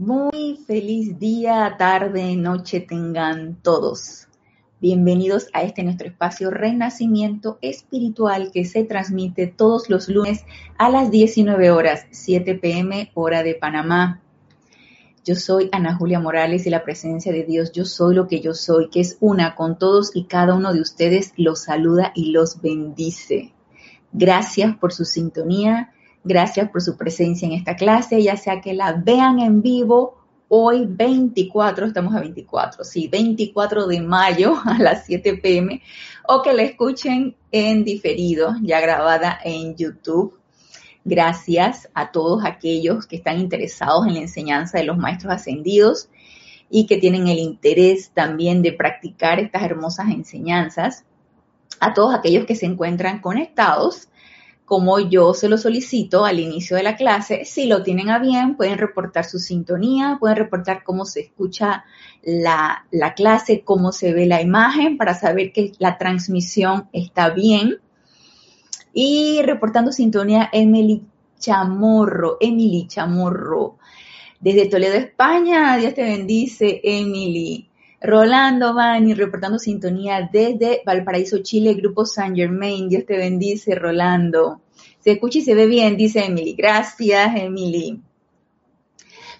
Muy feliz día, tarde, noche tengan todos. Bienvenidos a este nuestro espacio Renacimiento Espiritual que se transmite todos los lunes a las 19 horas, 7 pm hora de Panamá. Yo soy Ana Julia Morales y la presencia de Dios, yo soy lo que yo soy, que es una con todos y cada uno de ustedes, los saluda y los bendice. Gracias por su sintonía, gracias por su presencia en esta clase, ya sea que la vean en vivo hoy 24, estamos a 24, sí, 24 de mayo a las 7 pm, o que la escuchen en diferido, ya grabada en YouTube Gracias a todos aquellos que están interesados en la enseñanza de los maestros ascendidos y que tienen el interés también de practicar estas hermosas enseñanzas. A todos aquellos que se encuentran conectados, como yo se lo solicito al inicio de la clase, si lo tienen a bien, pueden reportar su sintonía, pueden reportar cómo se escucha la, la clase, cómo se ve la imagen para saber que la transmisión está bien y reportando sintonía, Emily Chamorro, Emily Chamorro. Desde Toledo, España, Dios te bendice, Emily. Rolando Bani, reportando sintonía desde Valparaíso, Chile, Grupo San Germain. Dios te bendice, Rolando. Se escucha y se ve bien, dice Emily. Gracias, Emily.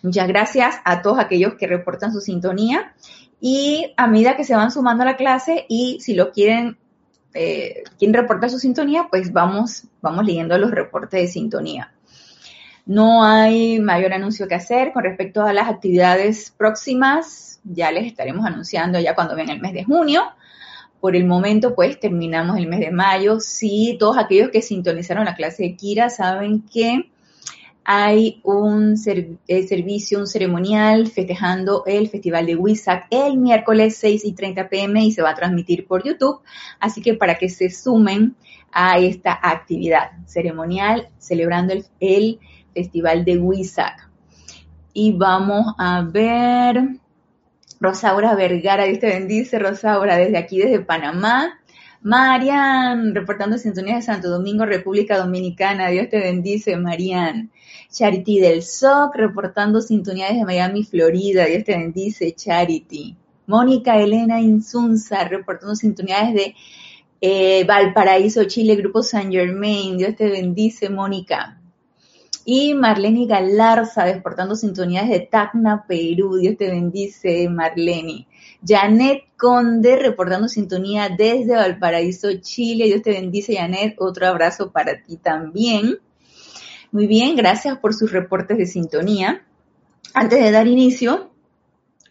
Muchas gracias a todos aquellos que reportan su sintonía. Y a medida que se van sumando a la clase y si lo quieren eh, quien reporta su sintonía, pues vamos, vamos leyendo los reportes de sintonía. No hay mayor anuncio que hacer con respecto a las actividades próximas. Ya les estaremos anunciando ya cuando venga el mes de junio. Por el momento, pues terminamos el mes de mayo. Sí, todos aquellos que sintonizaron la clase de Kira saben que hay un eh, servicio, un ceremonial festejando el Festival de Wisak el miércoles 6 y 30 pm y se va a transmitir por YouTube. Así que para que se sumen a esta actividad ceremonial celebrando el, Festival de Wisak. Y vamos a ver, Rosaura Vergara, Dios te bendice, Rosaura, desde aquí, desde Panamá. Marian, reportando sintonía de Santo Domingo, República Dominicana. Dios te bendice, Marian. Charity del SOC, reportando sintonía de Miami, Florida. Dios te bendice, Charity. Mónica Elena Insunza, reportando sintonías de eh, Valparaíso, Chile, Grupo San Germain. Dios te bendice, Mónica. Y Marlene Galarza, reportando sintonías de Tacna, Perú. Dios te bendice, Marlene. Janet Conde reportando sintonía desde Valparaíso, Chile. Dios te bendice, Janet. Otro abrazo para ti también. Muy bien, gracias por sus reportes de sintonía. Antes de dar inicio,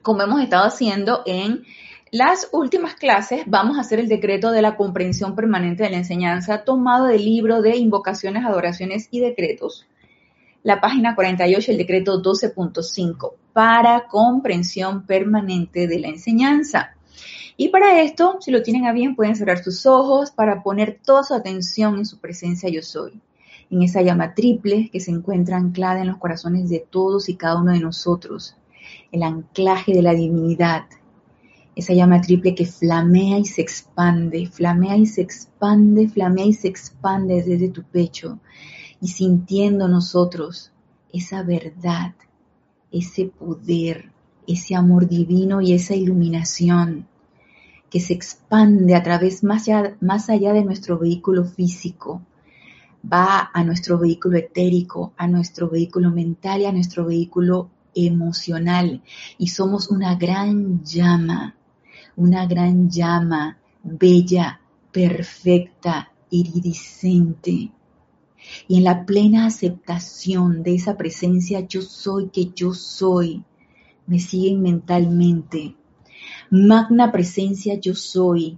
como hemos estado haciendo en las últimas clases, vamos a hacer el decreto de la comprensión permanente de la enseñanza tomado del libro de invocaciones, adoraciones y decretos la página 48, el decreto 12.5, para comprensión permanente de la enseñanza. Y para esto, si lo tienen a bien, pueden cerrar sus ojos para poner toda su atención en su presencia yo soy, en esa llama triple que se encuentra anclada en los corazones de todos y cada uno de nosotros, el anclaje de la divinidad, esa llama triple que flamea y se expande, flamea y se expande, flamea y se expande desde tu pecho, y sintiendo nosotros esa verdad, ese poder, ese amor divino y esa iluminación que se expande a través más allá, más allá de nuestro vehículo físico, va a nuestro vehículo etérico, a nuestro vehículo mental y a nuestro vehículo emocional. Y somos una gran llama, una gran llama bella, perfecta, iridiscente, y en la plena aceptación de esa presencia yo soy que yo soy, me siguen mentalmente. Magna presencia yo soy,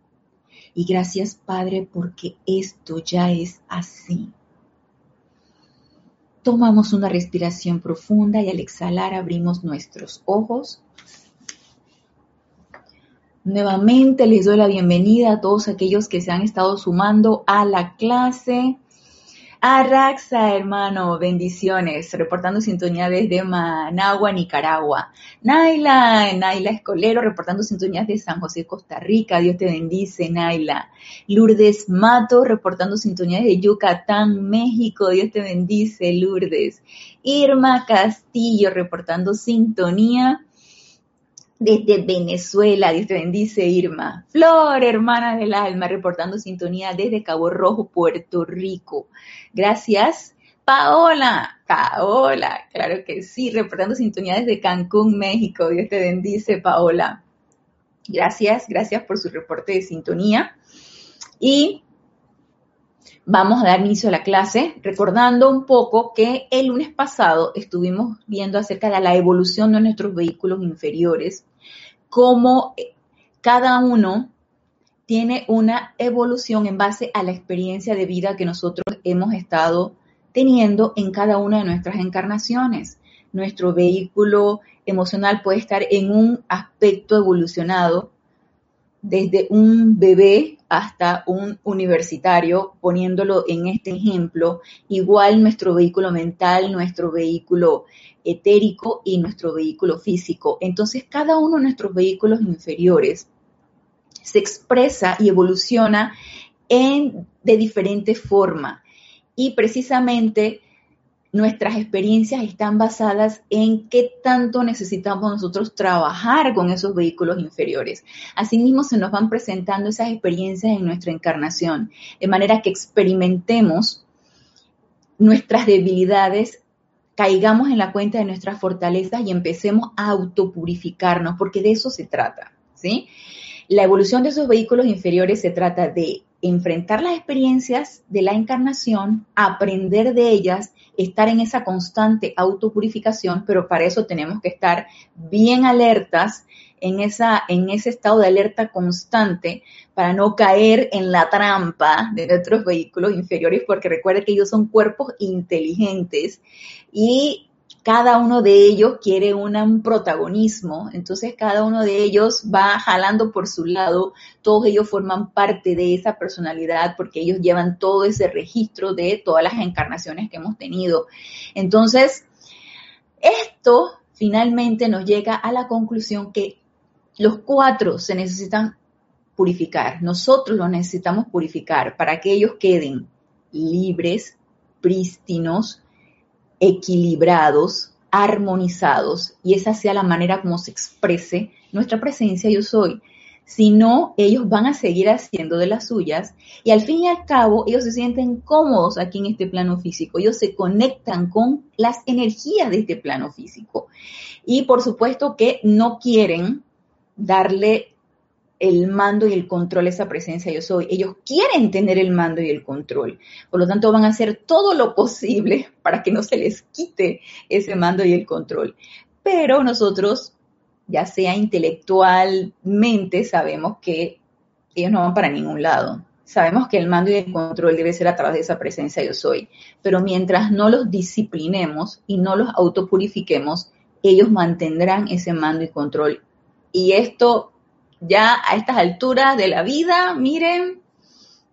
Y gracias Padre porque esto ya es así. Tomamos una respiración profunda y al exhalar abrimos nuestros ojos. Nuevamente les doy la bienvenida a todos aquellos que se han estado sumando a la clase. Arraxa, hermano, bendiciones, reportando sintonía desde Managua, Nicaragua. Naila, Naila Escolero, reportando sintonía desde San José, Costa Rica. Dios te bendice, Naila. Lourdes Mato, reportando sintonía desde Yucatán, México. Dios te bendice, Lourdes. Irma Castillo, reportando sintonía desde Venezuela, Dios te bendice Irma. Flor, hermana del alma, reportando sintonía desde Cabo Rojo, Puerto Rico. Gracias. Paola, Paola, claro que sí, reportando sintonía desde Cancún, México. Dios te bendice, Paola. Gracias, gracias por su reporte de sintonía. Y vamos a dar inicio a la clase recordando un poco que el lunes pasado estuvimos viendo acerca de la evolución de nuestros vehículos inferiores cómo eh, cada uno tiene una evolución en base a la experiencia de vida que nosotros hemos estado teniendo en cada una de nuestras encarnaciones. Nuestro vehículo emocional puede estar en un aspecto evolucionado desde un bebé hasta un universitario, poniéndolo en este ejemplo, igual nuestro vehículo mental, nuestro vehículo etérico y nuestro vehículo físico. Entonces, cada uno de nuestros vehículos inferiores se expresa y evoluciona en, de diferente forma. Y precisamente nuestras experiencias están basadas en qué tanto necesitamos nosotros trabajar con esos vehículos inferiores. Asimismo, se nos van presentando esas experiencias en nuestra encarnación, de manera que experimentemos nuestras debilidades, caigamos en la cuenta de nuestras fortalezas y empecemos a autopurificarnos, porque de eso se trata, ¿sí? La evolución de esos vehículos inferiores se trata de enfrentar las experiencias de la encarnación, aprender de ellas, estar en esa constante autopurificación, pero para eso tenemos que estar bien alertas en, esa, en ese estado de alerta constante para no caer en la trampa de nuestros vehículos inferiores, porque recuerde que ellos son cuerpos inteligentes y cada uno de ellos quiere un protagonismo, entonces cada uno de ellos va jalando por su lado, todos ellos forman parte de esa personalidad porque ellos llevan todo ese registro de todas las encarnaciones que hemos tenido. Entonces, esto finalmente nos llega a la conclusión que los cuatro se necesitan purificar, nosotros los necesitamos purificar para que ellos queden libres, prístinos, equilibrados, armonizados, y esa sea la manera como se exprese nuestra presencia yo soy. Si no, ellos van a seguir haciendo de las suyas y al fin y al cabo ellos se sienten cómodos aquí en este plano físico, ellos se conectan con las energías de este plano físico. Y por supuesto que no quieren darle el mando y el control, esa presencia yo soy. Ellos quieren tener el mando y el control. Por lo tanto, van a hacer todo lo posible para que no se les quite ese mando y el control. Pero nosotros, ya sea intelectualmente, sabemos que ellos no van para ningún lado. Sabemos que el mando y el control debe ser a través de esa presencia yo soy. Pero mientras no los disciplinemos y no los autopurifiquemos, ellos mantendrán ese mando y control. Y esto ya a estas alturas de la vida, miren,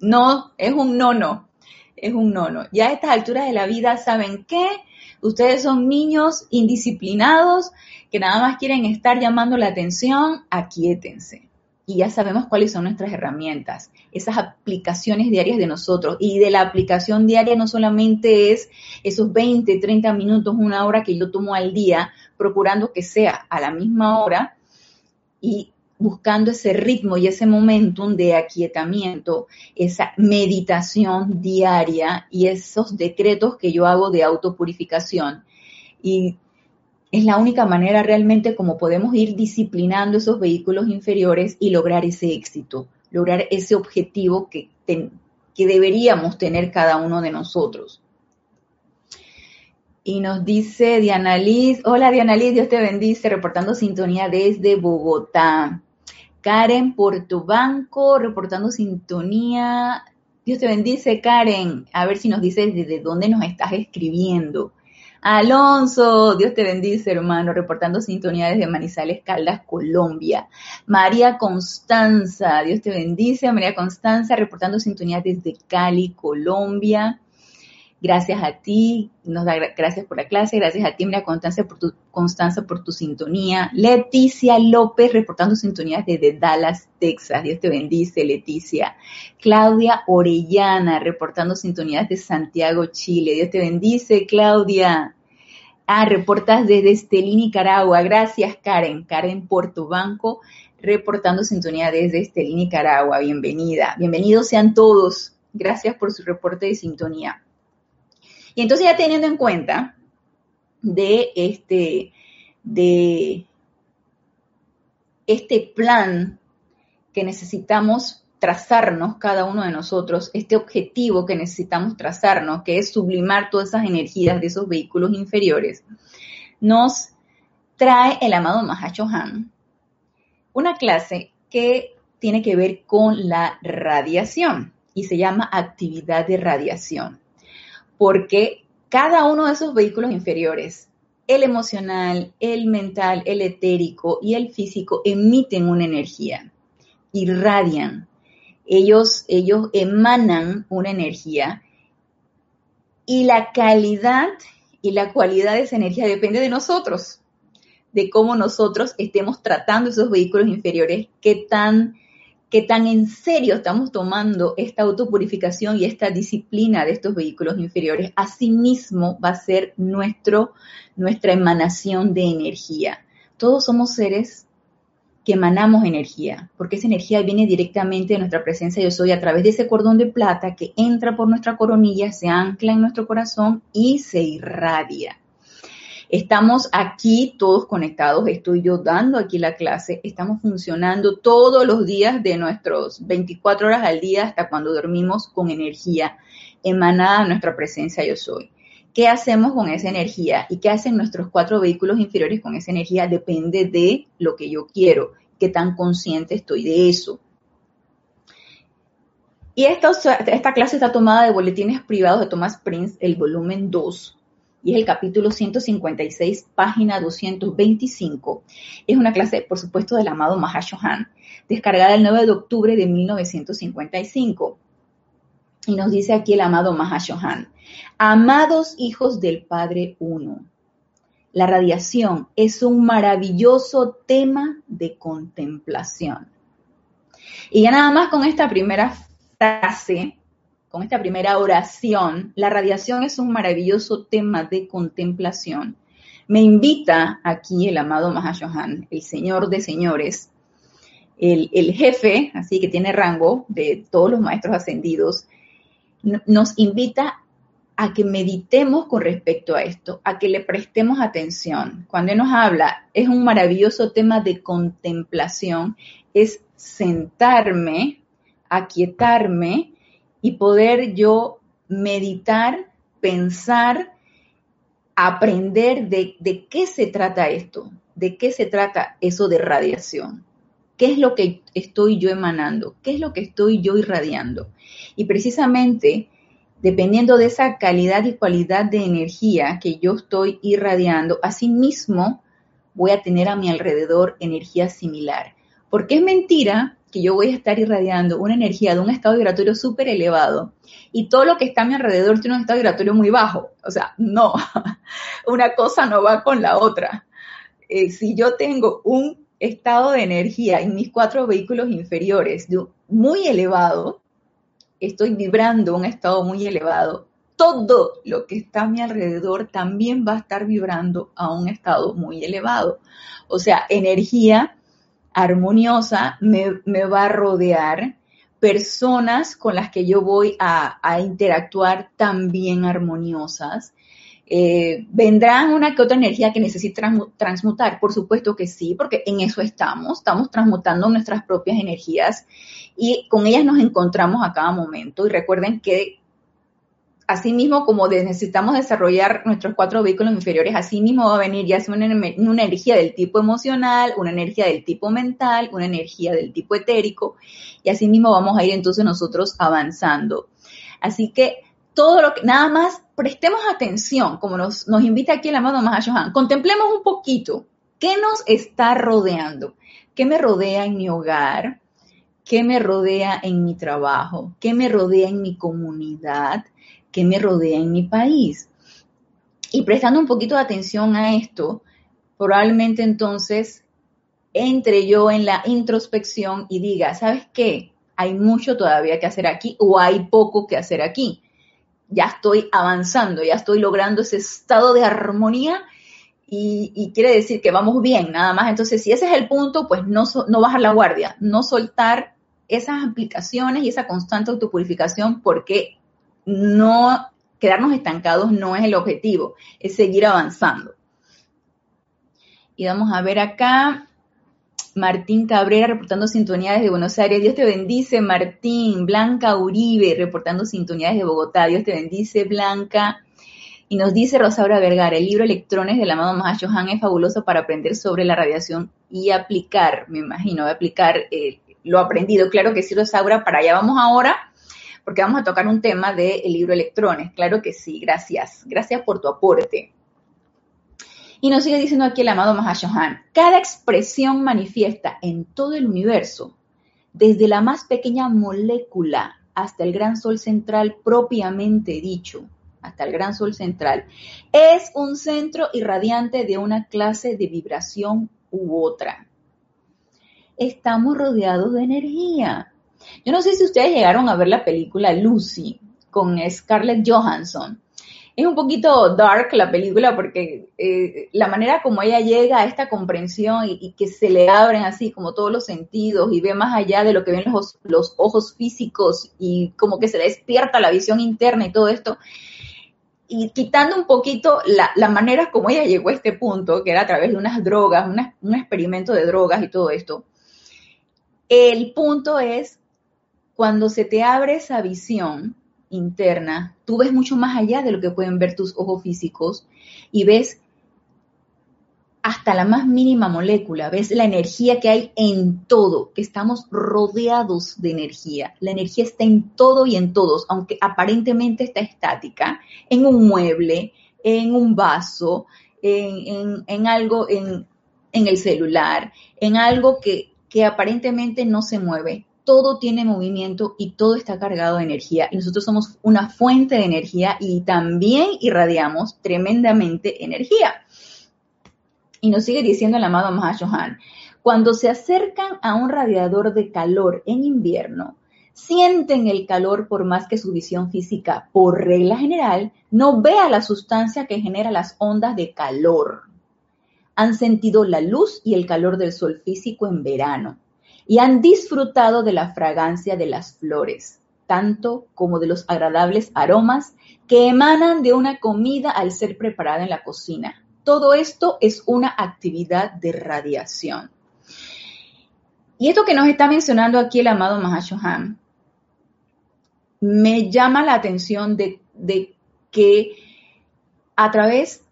no, es un nono, es un nono. Ya a estas alturas de la vida, ¿saben qué? Ustedes son niños indisciplinados que nada más quieren estar llamando la atención, aquíétense. Y ya sabemos cuáles son nuestras herramientas, esas aplicaciones diarias de nosotros. Y de la aplicación diaria no solamente es esos 20, 30 minutos, una hora que yo tomo al día, procurando que sea a la misma hora y buscando ese ritmo y ese momentum de aquietamiento, esa meditación diaria y esos decretos que yo hago de autopurificación. Y es la única manera realmente como podemos ir disciplinando esos vehículos inferiores y lograr ese éxito, lograr ese objetivo que, que deberíamos tener cada uno de nosotros. Y nos dice Diana Liz, hola Diana Liz, Dios te bendice, reportando sintonía desde Bogotá. Karen Portobanco, reportando sintonía. Dios te bendice, Karen. A ver si nos dices desde dónde nos estás escribiendo. Alonso, Dios te bendice, hermano, reportando sintonía desde Manizales, Caldas, Colombia. María Constanza, Dios te bendice. María Constanza, reportando sintonía desde Cali, Colombia. Gracias a ti, nos da gracias por la clase, gracias a ti, María Constanza, por tu, Constanza, por tu sintonía. Leticia López, reportando sintonía desde Dallas, Texas. Dios te bendice, Leticia. Claudia Orellana, reportando sintonías de Santiago, Chile. Dios te bendice, Claudia. Ah, reportas desde Estelí, Nicaragua. Gracias, Karen. Karen Banco, reportando sintonía desde Estelí, Nicaragua. Bienvenida. Bienvenidos sean todos. Gracias por su reporte de sintonía. Y entonces ya teniendo en cuenta de este, de este plan que necesitamos trazarnos cada uno de nosotros, este objetivo que necesitamos trazarnos, que es sublimar todas esas energías de esos vehículos inferiores, nos trae el amado Mahachohan una clase que tiene que ver con la radiación y se llama actividad de radiación porque cada uno de esos vehículos inferiores, el emocional, el mental, el etérico y el físico, emiten una energía, irradian. Ellos, ellos emanan una energía y la calidad y la cualidad de esa energía depende de nosotros, de cómo nosotros estemos tratando esos vehículos inferiores, qué tan qué tan en serio estamos tomando esta autopurificación y esta disciplina de estos vehículos inferiores, asimismo va a ser nuestro, nuestra emanación de energía. Todos somos seres que emanamos energía, porque esa energía viene directamente de nuestra presencia yo soy a través de ese cordón de plata que entra por nuestra coronilla, se ancla en nuestro corazón y se irradia. Estamos aquí todos conectados, estoy yo dando aquí la clase, estamos funcionando todos los días de nuestros 24 horas al día hasta cuando dormimos con energía emanada de nuestra presencia yo soy. ¿Qué hacemos con esa energía y qué hacen nuestros cuatro vehículos inferiores con esa energía? Depende de lo que yo quiero, qué tan consciente estoy de eso. Y esta, esta clase está tomada de Boletines Privados de Thomas Prince, el volumen 2, y es el capítulo 156, página 225. Es una clase, por supuesto, del amado Mahashohan, descargada el 9 de octubre de 1955. Y nos dice aquí el amado Mahashohan, amados hijos del Padre Uno, la radiación es un maravilloso tema de contemplación. Y ya nada más con esta primera frase, con esta primera oración, la radiación es un maravilloso tema de contemplación. Me invita aquí el amado Mahashohan, el señor de señores, el, jefe, así que tiene rango de todos los maestros ascendidos, nos invita a que meditemos con respecto a esto, a que le prestemos atención. Cuando él nos habla, es un maravilloso tema de contemplación, es sentarme, aquietarme y poder yo meditar, pensar, aprender de, de, qué se trata esto, de qué se trata eso de radiación, qué es lo que estoy yo emanando, qué es lo que estoy yo irradiando. Y precisamente, dependiendo de esa calidad y cualidad de energía que yo estoy irradiando, asimismo voy a tener a mi alrededor energía similar. Porque es mentira que yo voy a estar irradiando una energía de un estado vibratorio súper elevado y todo lo que está a mi alrededor tiene un estado vibratorio muy bajo. O sea, no, una cosa no va con la otra. Eh, si yo tengo un estado de energía en mis cuatro vehículos inferiores muy elevado, estoy vibrando un estado muy elevado, todo lo que está a mi alrededor también va a estar vibrando a un estado muy elevado. O sea, energía armoniosa me, me va a rodear personas con las que yo voy a, interactuar también armoniosas. Eh, ¿Vendrán una que otra energía que necesite transmutar? Por supuesto que sí, porque en eso estamos, estamos transmutando nuestras propias energías y con ellas nos encontramos a cada momento. Y recuerden que Asimismo, como necesitamos desarrollar nuestros cuatro vehículos inferiores, asimismo va a venir ya una, energía del tipo emocional, una energía del tipo mental, una energía del tipo etérico, y asimismo vamos a ir entonces nosotros avanzando. Así que todo lo que, nada más prestemos atención, como nos, nos invita aquí el amado Mahashohan, contemplemos un poquito qué nos está rodeando, qué me rodea en mi hogar, qué me rodea en mi trabajo, qué me rodea en mi comunidad, que me rodea en mi país. Y prestando un poquito de atención a esto, probablemente entonces entre yo en la introspección y diga, ¿sabes qué? Hay mucho todavía que hacer aquí o hay poco que hacer aquí. Ya estoy avanzando, ya estoy logrando ese estado de armonía y, quiere decir que vamos bien, nada más. Entonces, si ese es el punto, pues no, no bajar la guardia, no soltar esas aplicaciones y esa constante autopurificación porque no quedarnos estancados no es el objetivo, es seguir avanzando. Y vamos a ver acá, Martín Cabrera reportando sintonía desde Buenos Aires. Dios te bendice, Martín. Blanca Uribe reportando sintonía desde Bogotá. Dios te bendice, Blanca. Y nos dice Rosaura Vergara, el libro Electrones del amado Mahashohan es fabuloso para aprender sobre la radiación y aplicar, me imagino, aplicar eh, lo aprendido. Claro que sí, Rosaura, para allá vamos ahora porque vamos a tocar un tema del libro Electrones. Claro que sí, gracias. Gracias por tu aporte. Y nos sigue diciendo aquí el amado Mahashohan, cada expresión manifiesta en todo el universo, desde la más pequeña molécula hasta el gran sol central propiamente dicho, hasta el gran sol central, es un centro irradiante de una clase de vibración u otra. Estamos rodeados de energía. Yo no sé si ustedes llegaron a ver la película Lucy con Scarlett Johansson. Es un poquito dark la película porque eh, la manera como ella llega a esta comprensión y, que se le abren así como todos los sentidos y ve más allá de lo que ven los, los ojos físicos y como que se despierta la visión interna y todo esto y quitando un poquito la, la, manera como ella llegó a este punto, que era a través de unas drogas, un experimento de drogas y todo esto, el punto es cuando se te abre esa visión interna, tú ves mucho más allá de lo que pueden ver tus ojos físicos y ves hasta la más mínima molécula, ves la energía que hay en todo, que estamos rodeados de energía. La energía está en todo y en todos, aunque aparentemente está estática, en un mueble, en un vaso, en, algo, en, el celular, en algo que, que aparentemente no se mueve todo tiene movimiento y todo está cargado de energía. Y nosotros somos una fuente de energía y también irradiamos tremendamente energía. Y nos sigue diciendo el amado Mahashohan, cuando se acercan a un radiador de calor en invierno, sienten el calor por más que su visión física, por regla general, no vea la sustancia que genera las ondas de calor. Han sentido la luz y el calor del sol físico en verano y han disfrutado de la fragancia de las flores, tanto como de los agradables aromas que emanan de una comida al ser preparada en la cocina. Todo esto es una actividad de radiación. Y esto que nos está mencionando aquí el amado Mahashohan, me llama la atención de, que a través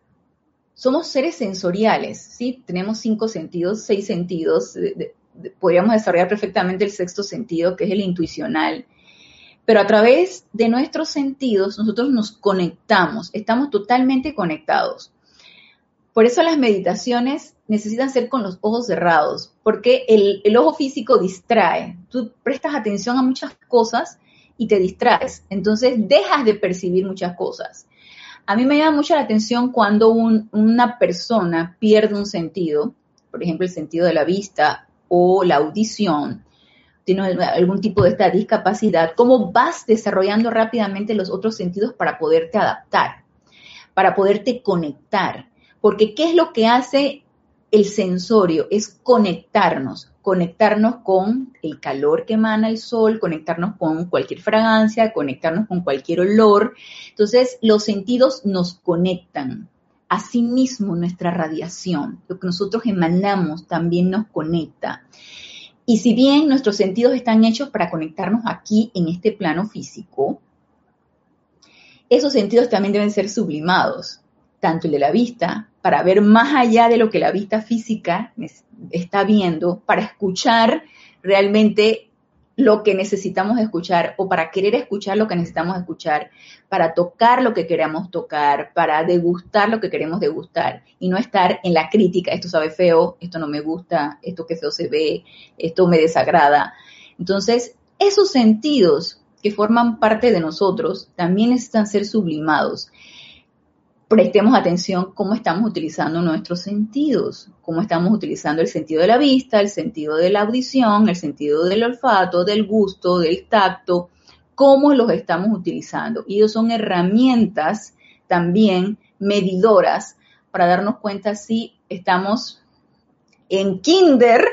somos seres sensoriales, ¿sí? Tenemos cinco sentidos, seis sentidos, podríamos desarrollar perfectamente el sexto sentido, que es el intuicional. Pero a través de nuestros sentidos nosotros nos conectamos, estamos totalmente conectados. Por eso las meditaciones necesitan ser con los ojos cerrados, porque el, ojo físico distrae. Tú prestas atención a muchas cosas y te distraes. Entonces dejas de percibir muchas cosas. A mí me llama mucho la atención cuando una persona pierde un sentido, por ejemplo el sentido de la vista o la audición, tienes algún tipo de esta discapacidad, cómo vas desarrollando rápidamente los otros sentidos para poderte adaptar, para poderte conectar. Porque ¿qué es lo que hace el sensorio? Es conectarnos, conectarnos con el calor que emana el sol, conectarnos con cualquier fragancia, conectarnos con cualquier olor. Entonces, los sentidos nos conectan. Asimismo, nuestra radiación, lo que nosotros emanamos, también nos conecta. Y si bien nuestros sentidos están hechos para conectarnos aquí en este plano físico, esos sentidos también deben ser sublimados, tanto el de la vista, para ver más allá de lo que la vista física está viendo, para escuchar realmente lo que necesitamos escuchar o para querer escuchar lo que necesitamos escuchar, para tocar lo que queremos tocar, para degustar lo que queremos degustar y no estar en la crítica, esto sabe feo, esto no me gusta, esto que feo se ve, esto me desagrada. Entonces, esos sentidos que forman parte de nosotros también necesitan ser sublimados prestemos atención cómo estamos utilizando nuestros sentidos, cómo estamos utilizando el sentido de la vista, el sentido de la audición, el sentido del olfato, del gusto, del tacto, cómo los estamos utilizando. Y ellos son herramientas también medidoras para darnos cuenta si estamos en kinder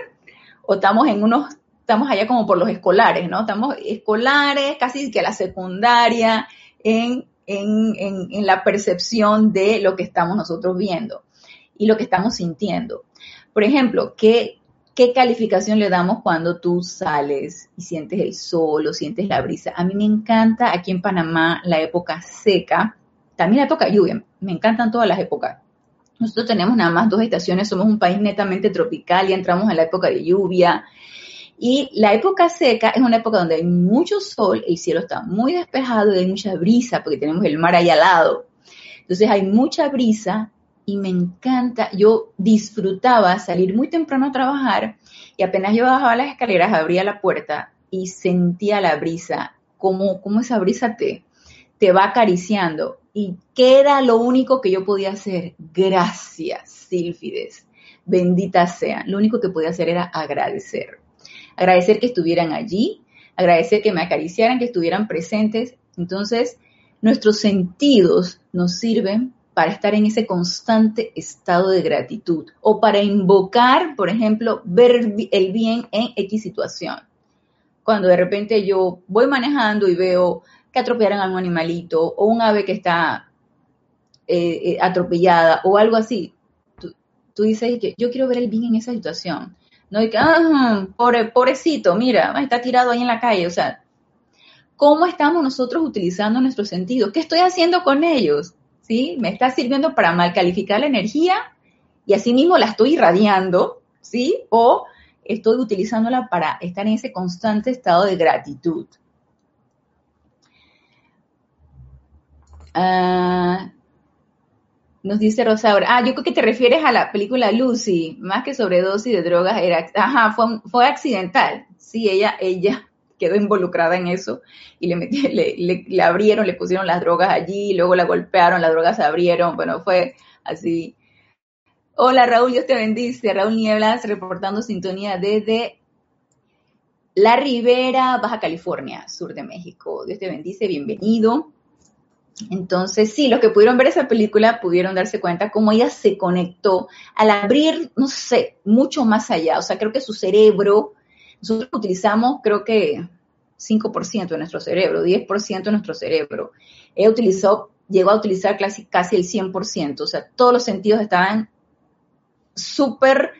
o estamos en unos, estamos allá como por los escolares, ¿no? Estamos escolares, casi que la secundaria, en en, la percepción de lo que estamos nosotros viendo y lo que estamos sintiendo. Por ejemplo, ¿qué, ¿qué calificación le damos cuando tú sales y sientes el sol o sientes la brisa? A mí me encanta aquí en Panamá la época seca, también la época lluvia, me encantan todas las épocas. Nosotros tenemos nada más dos estaciones, somos un país netamente tropical y entramos en la época de lluvia y la época seca es una época donde hay mucho sol, el cielo está muy despejado y hay mucha brisa porque tenemos el mar ahí al lado. Entonces hay mucha brisa y me encanta, yo disfrutaba salir muy temprano a trabajar y apenas yo bajaba las escaleras, abría la puerta y sentía la brisa, como, como esa brisa te, te va acariciando. ¿Y qué era lo único que yo podía hacer? Gracias, Silfides. Bendita sea. Lo único que podía hacer era agradecer agradecer que estuvieran allí, agradecer que me acariciaran, que estuvieran presentes. Entonces, nuestros sentidos nos sirven para estar en ese constante estado de gratitud o para invocar, por ejemplo, ver el bien en X situación. Cuando de repente yo voy manejando y veo que atropellaron a un animalito o un ave que está eh, eh, atropellada o algo así, tú, tú dices que yo quiero ver el bien en esa situación. No hay que, ah, pobre, pobrecito, mira, está tirado ahí en la calle. O sea, ¿cómo estamos nosotros utilizando nuestros sentidos? ¿Qué estoy haciendo con ellos? ¿Sí? ¿Me está sirviendo para mal calificar la energía y asimismo la estoy irradiando? ¿Sí? O estoy utilizándola para estar en ese constante estado de gratitud. Ah, nos dice Rosaura, ah, yo creo que te refieres a la película Lucy, más que sobredosis de drogas, era, ajá, fue, fue accidental. Sí, ella, ella quedó involucrada en eso y le, metí, le, le, abrieron, le pusieron las drogas allí, luego la golpearon, las drogas se abrieron, bueno, fue así. Hola Raúl, Dios te bendice. Raúl Nieblas reportando sintonía desde La Ribera, Baja California, sur de México. Dios te bendice, bienvenido. Entonces, sí, los que pudieron ver esa película pudieron darse cuenta cómo ella se conectó al abrir, no sé, mucho más allá. O sea, creo que su cerebro, nosotros utilizamos, creo que 5% de nuestro cerebro, 10% de nuestro cerebro. Ella utilizó, llegó a utilizar casi, casi el 100%. O sea, todos los sentidos estaban súper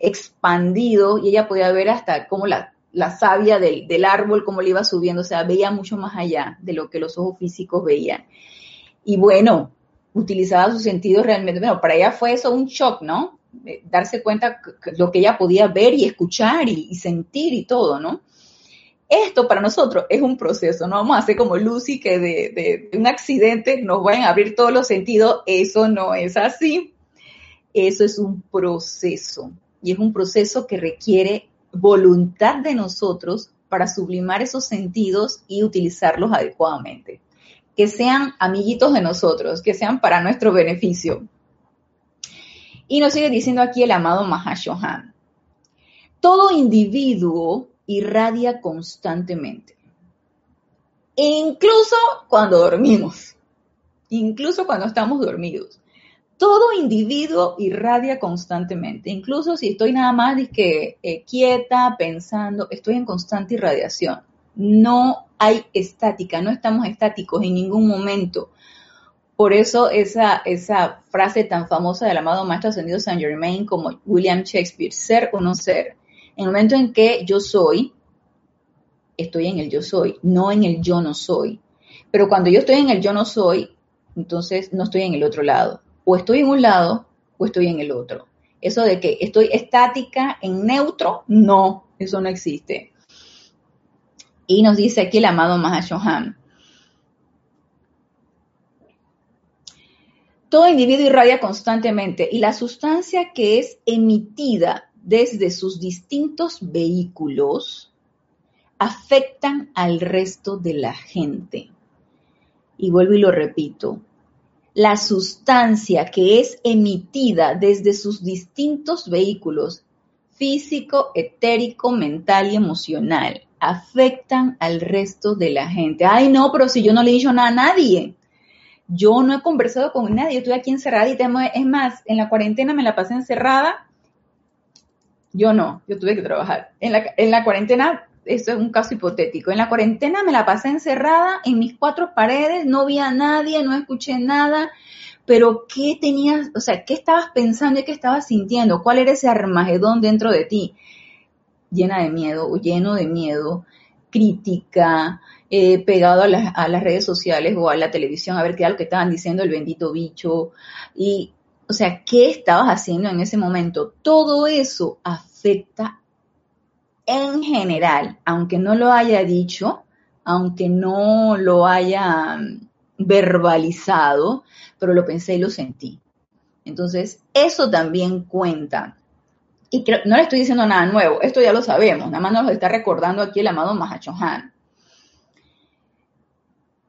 expandidos y ella podía ver hasta cómo la, la savia del, del, árbol, cómo le iba subiendo, o sea, veía mucho más allá de lo que los ojos físicos veían. Y bueno, utilizaba sus sentidos realmente, bueno, para ella fue eso un shock, ¿no? darse cuenta lo que ella podía ver y escuchar y, sentir y todo, ¿no? Esto para nosotros es un proceso, no vamos a hacer como Lucy que de, de, de un accidente nos vayan a abrir todos los sentidos, eso no es así, eso es un proceso y es un proceso que requiere voluntad de nosotros para sublimar esos sentidos y utilizarlos adecuadamente. Que sean amiguitos de nosotros, que sean para nuestro beneficio. Y nos sigue diciendo aquí el amado Mahashohan. Todo individuo irradia constantemente. Incluso cuando dormimos. Incluso cuando estamos dormidos. Todo individuo irradia constantemente, incluso si estoy nada más eh, quieta, pensando, estoy en constante irradiación. No hay estática, no estamos estáticos en ningún momento. Por eso esa, esa frase tan famosa del amado Maestro Ascendido Saint Germain como William Shakespeare, ser o no ser. En el momento en que yo soy, estoy en el yo soy, no en el yo no soy. Pero cuando yo estoy en el yo no soy, entonces no estoy en el otro lado o estoy en un lado o estoy en el otro. Eso de que estoy estática en neutro, no, eso no existe. Y nos dice aquí el amado Mahashohan. Todo individuo irradia constantemente y la sustancia que es emitida desde sus distintos vehículos afectan al resto de la gente. Y vuelvo y lo repito, la sustancia que es emitida desde sus distintos vehículos físico, etérico, mental y emocional afectan al resto de la gente. Ay, no, pero si yo no le he dicho nada a nadie. Yo no he conversado con nadie, yo estoy aquí encerrada y es más, en la cuarentena me la pasé encerrada. Yo no, yo tuve que trabajar. En la, en la cuarentena esto es un caso hipotético. En la cuarentena me la pasé encerrada en mis cuatro paredes, no vi a nadie, no escuché nada, pero ¿qué tenías, o sea, qué estabas pensando y qué estabas sintiendo? ¿Cuál era ese armagedón dentro de ti? Llena de miedo, lleno de miedo, crítica, eh, pegado a, a, las redes sociales o a la televisión a ver qué era lo que estaban diciendo el bendito bicho. Y, o sea, ¿qué estabas haciendo en ese momento? Todo eso afecta en general, aunque no lo haya dicho, aunque no lo haya mm, verbalizado, pero lo pensé y lo sentí. Entonces, eso también cuenta. Y no le estoy diciendo nada nuevo, esto ya lo sabemos, nada más nos lo está recordando aquí el amado Mahachohan.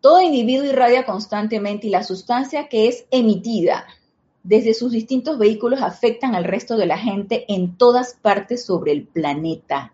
Todo individuo irradia constantemente y la sustancia que es emitida desde sus distintos vehículos afectan al resto de la gente en todas partes sobre el planeta.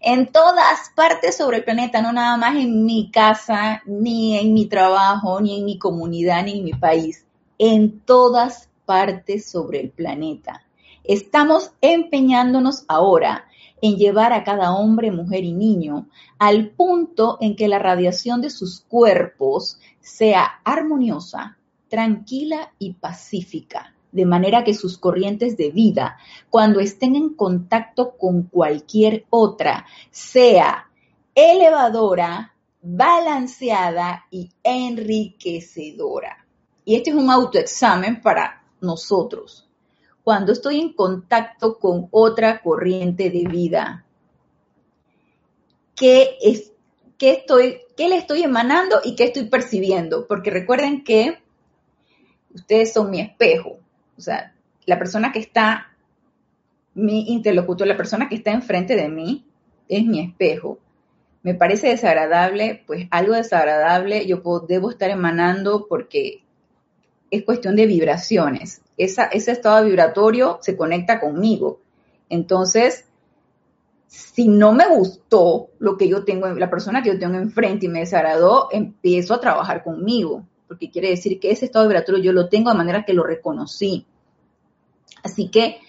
En todas partes sobre el planeta, no nada más en mi casa, ni en mi trabajo, ni en mi comunidad, ni en mi país. En todas partes sobre el planeta. Estamos empeñándonos ahora en llevar a cada hombre, mujer y niño al punto en que la radiación de sus cuerpos sea armoniosa, tranquila y pacífica, de manera que sus corrientes de vida, cuando estén en contacto con cualquier otra, sea elevadora, balanceada y enriquecedora. Y este es un autoexamen para nosotros. Cuando estoy en contacto con otra corriente de vida, ¿qué, es, qué, estoy, qué le estoy emanando y qué estoy percibiendo? Porque recuerden que ustedes son mi espejo. O sea, la persona que está, mi interlocutor, la persona que está enfrente de mí, es mi espejo. Me parece desagradable, pues algo desagradable yo debo estar emanando porque es cuestión de vibraciones. ese estado vibratorio se conecta conmigo. Entonces, si no me gustó lo que yo tengo, la persona que yo tengo enfrente y me desagradó, empiezo a trabajar conmigo porque quiere decir que ese estado vibratorio yo lo tengo de manera que lo reconocí. Así que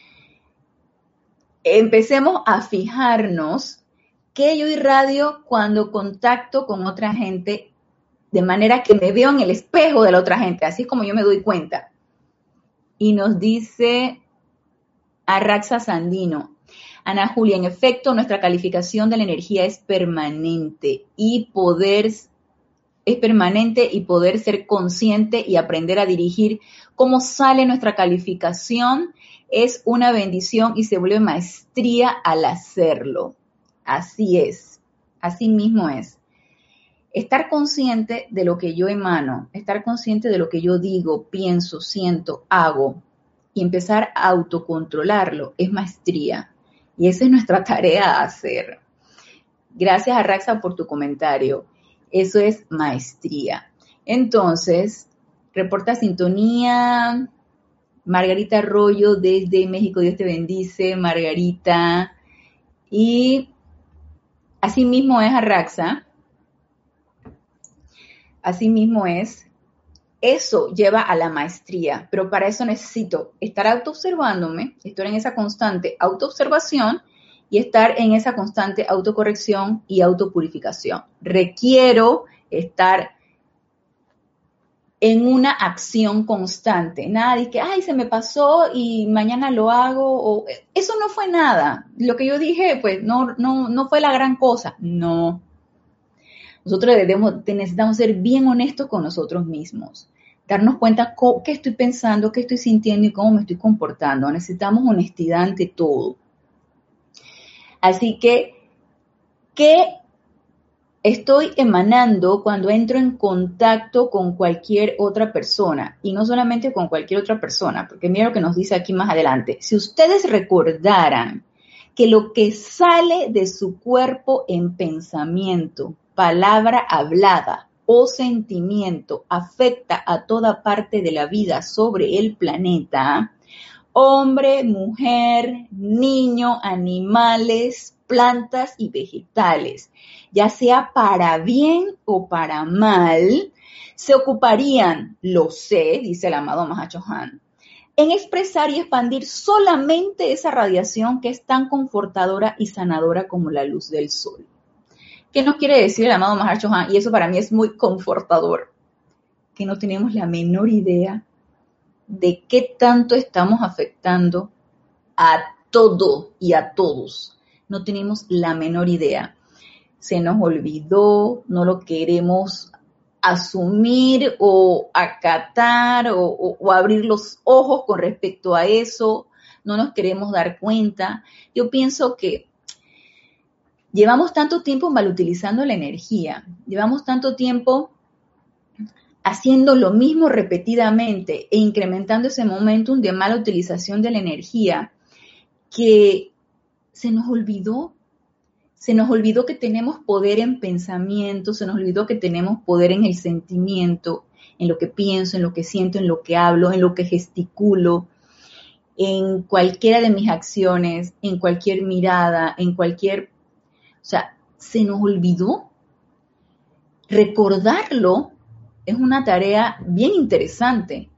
empecemos a fijarnos que yo irradio cuando contacto con otra gente de manera que me veo en el espejo de la otra gente, así como yo me doy cuenta. Y nos dice Arraxa Sandino, Ana Julia, en efecto, nuestra calificación de la energía es permanente y poder es permanente y poder ser consciente y aprender a dirigir cómo sale nuestra calificación es una bendición y se vuelve maestría al hacerlo. Así es, así mismo es. Estar consciente de lo que yo emano, estar consciente de lo que yo digo, pienso, siento, hago y empezar a autocontrolarlo es maestría. Y esa es nuestra tarea a hacer. Gracias a Raxa por tu comentario. Eso es maestría. Entonces, reporta sintonía. Margarita Arroyo desde México, Dios te bendice, Margarita. Y así mismo es Arraxa. Así mismo es. eso lleva a la maestría, pero para eso necesito estar autoobservándome, estar en esa constante autoobservación y estar en esa constante autocorrección y autopurificación. Requiero estar en una acción constante. Nada de que, ay, se me pasó y mañana lo hago. O, eso no fue nada. Lo que yo dije, pues no, no, no fue la gran cosa. No. Nosotros debemos, necesitamos ser bien honestos con nosotros mismos. Darnos cuenta qué estoy pensando, qué estoy sintiendo y cómo me estoy comportando. Necesitamos honestidad ante todo. Así que, ¿qué estoy emanando cuando entro en contacto con cualquier otra persona y no solamente con cualquier otra persona, porque mira lo que nos dice aquí más adelante. Si ustedes recordaran que lo que sale de su cuerpo en pensamiento, palabra hablada o sentimiento afecta a toda parte de la vida sobre el planeta, hombre, mujer, niño, animales, plantas y vegetales, ya sea para bien o para mal, se ocuparían, lo sé, dice el amado Han, en expresar y expandir solamente esa radiación que es tan confortadora y sanadora como la luz del sol. ¿Qué nos quiere decir el amado Han? Y eso para mí es muy confortador, que no tenemos la menor idea de qué tanto estamos afectando a todo y a todos. No tenemos la menor idea. Se nos olvidó, no lo queremos asumir o acatar o, abrir los ojos con respecto a eso, no nos queremos dar cuenta. Yo pienso que llevamos tanto tiempo mal utilizando la energía, llevamos tanto tiempo haciendo lo mismo repetidamente e incrementando ese momentum de mala utilización de la energía, que se nos olvidó, se nos olvidó que tenemos poder en pensamiento, se nos olvidó que tenemos poder en el sentimiento, en lo que pienso, en lo que siento, en lo que hablo, en lo que gesticulo, en cualquiera de mis acciones, en cualquier mirada, en cualquier... O sea, se nos olvidó. Recordarlo es una tarea bien interesante,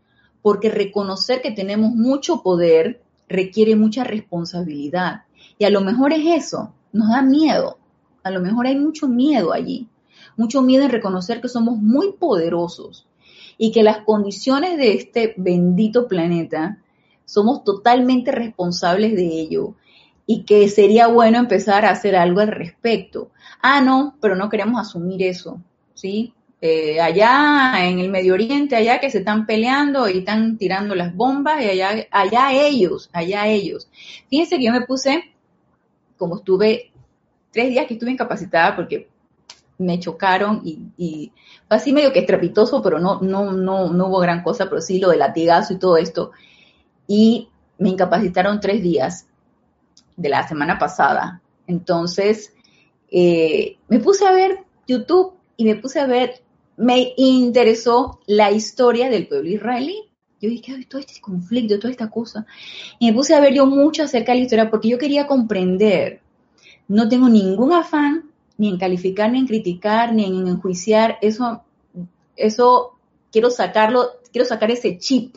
porque reconocer que tenemos mucho poder requiere mucha responsabilidad. Y a lo mejor es eso, nos da miedo. A lo mejor hay mucho miedo allí. Mucho miedo en reconocer que somos muy poderosos y que las condiciones de este bendito planeta somos totalmente responsables de ello y que sería bueno empezar a hacer algo al respecto. Ah, no, pero no queremos asumir eso, ¿sí? Eh, allá en el Medio Oriente, allá que se están peleando y están tirando las bombas, y allá, allá ellos, allá ellos. Fíjense que yo me puse, como estuve tres días que estuve incapacitada porque me chocaron y, fue así medio que estrepitoso, pero no, no, no, no hubo gran cosa, pero sí lo de latigazo y todo esto. Y me incapacitaron tres días de la semana pasada. Entonces, eh, me puse a ver YouTube y me puse a ver me interesó la historia del pueblo israelí. Yo dije, todo este conflicto, toda esta cosa. Y me puse a ver yo mucho acerca de la historia porque yo quería comprender. No tengo ningún afán ni en calificar, ni en criticar, ni en enjuiciar. Eso, eso quiero sacarlo, quiero sacar ese chip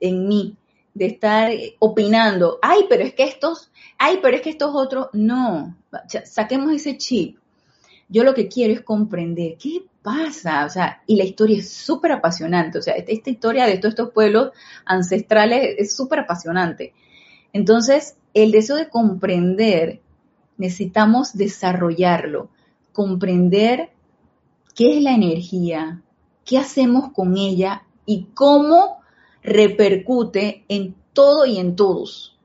en mí de estar opinando. Ay, pero es que estos, ay, pero es que estos otros. No, saquemos ese chip. Yo lo que quiero es comprender qué pasa? O sea, y la historia es súper apasionante. O sea, esta historia de todos estos pueblos ancestrales es súper apasionante. Entonces, el deseo de comprender, necesitamos desarrollarlo, comprender qué es la energía, qué hacemos con ella y cómo repercute en todo y en todos.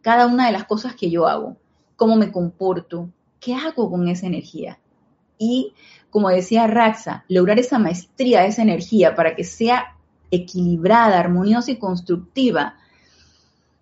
Cada una de las cosas que yo hago, cómo me comporto, qué hago con esa energía. Y como decía Raxa, lograr esa maestría, esa energía para que sea equilibrada, armoniosa y constructiva,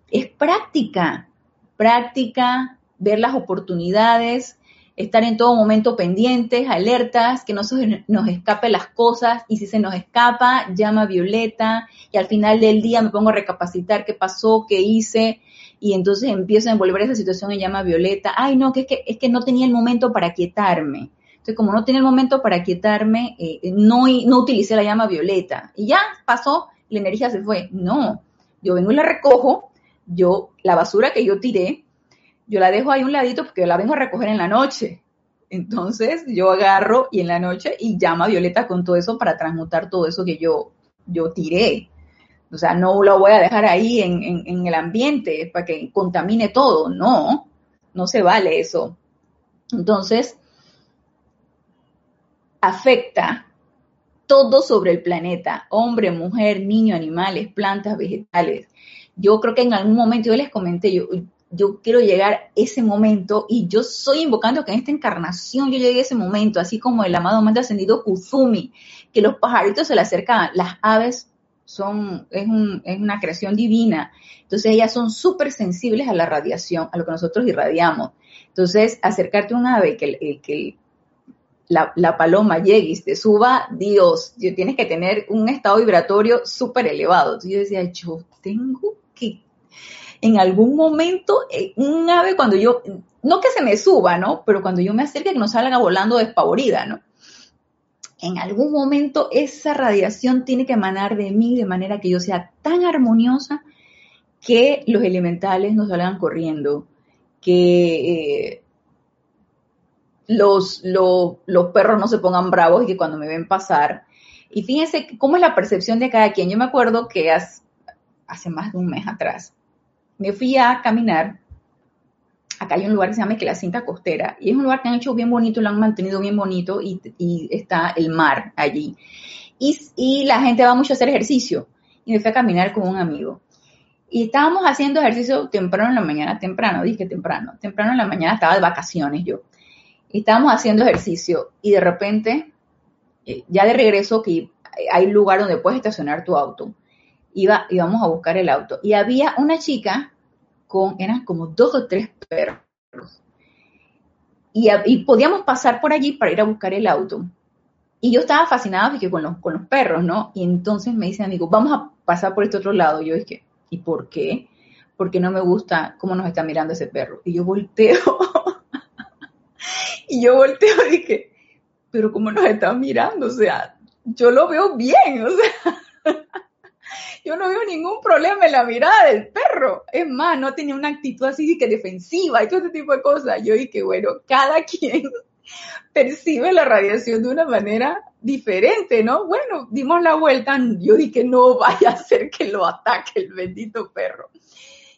es práctica, práctica, ver las oportunidades, estar en todo momento pendientes, alertas, que no se nos escapen las cosas y si se nos escapa, llama a Violeta y al final del día me pongo a recapacitar qué pasó, qué hice y entonces empiezo a envolver esa situación y llama a Violeta, ay no, que es que, es que no tenía el momento para quietarme Entonces, como no tenía el momento para quietarme, eh, no, no utilicé la llama violeta. Y ya pasó, la energía se fue. No, yo vengo y la recojo, yo, la basura que yo tiré, yo la dejo ahí un ladito porque yo la vengo a recoger en la noche. Entonces yo agarro y en la noche y llama a Violeta con todo eso para transmutar todo eso que yo, yo tiré. O sea, no lo voy a dejar ahí en, el ambiente para que contamine todo. No, no se vale eso. Entonces, afecta todo sobre el planeta, hombre, mujer, niño, animales, plantas, vegetales. Yo creo que en algún momento yo les comenté, yo, yo quiero llegar a ese momento y yo soy invocando que en esta encarnación yo llegue a ese momento, así como el amado manda ascendido Kuzumi, que los pajaritos se le acercan, las aves son, es, una creación divina. Entonces ellas son súper sensibles a la radiación, a lo que nosotros irradiamos. Entonces, acercarte a un ave que, que la, paloma llegue y te suba, Dios, tienes que tener un estado vibratorio súper elevado. Entonces yo decía, yo tengo que, en algún momento, eh, un ave cuando yo, no que se me suba, ¿no? Pero cuando yo me acerque, que no salga volando despavorida, ¿no? en algún momento esa radiación tiene que emanar de mí de manera que yo sea tan armoniosa que los elementales no salgan corriendo, que eh, los, los, perros no se pongan bravos y que cuando me ven pasar. Y fíjense cómo es la percepción de cada quien. Yo me acuerdo que hace más de un mes atrás me fui a caminar acá hay un lugar que se llama que la cinta costera y es un lugar que han hecho bien bonito, lo han mantenido bien bonito y, está el mar allí. Y, la gente va mucho a hacer ejercicio y me fui a caminar con un amigo. Y estábamos haciendo ejercicio temprano en la mañana, temprano, dije temprano, temprano en la mañana estaba de vacaciones yo. Y estábamos haciendo ejercicio y de repente, eh, ya de regreso, que hay lugar donde puedes estacionar tu auto, iba, íbamos a buscar el auto. Y había una chica eran como dos o tres perros. Y, podíamos pasar por allí para ir a buscar el auto. Y yo estaba fascinada con los, con los perros, ¿no? Y entonces me dice amigo, vamos a pasar por este otro lado. Y yo dije, ¿y por qué? Porque no me gusta cómo nos está mirando ese perro. Y yo volteo. y yo volteo y dije, pero cómo nos está mirando, o sea, yo lo veo bien, o sea, yo no veo ningún problema en la mirada del perro. Es más, no tenía una actitud así que defensiva y todo ese tipo de cosas. Yo dije, bueno, cada quien percibe la radiación de una manera diferente, ¿no? Bueno, dimos la vuelta, yo dije, no vaya a ser que lo ataque el bendito perro.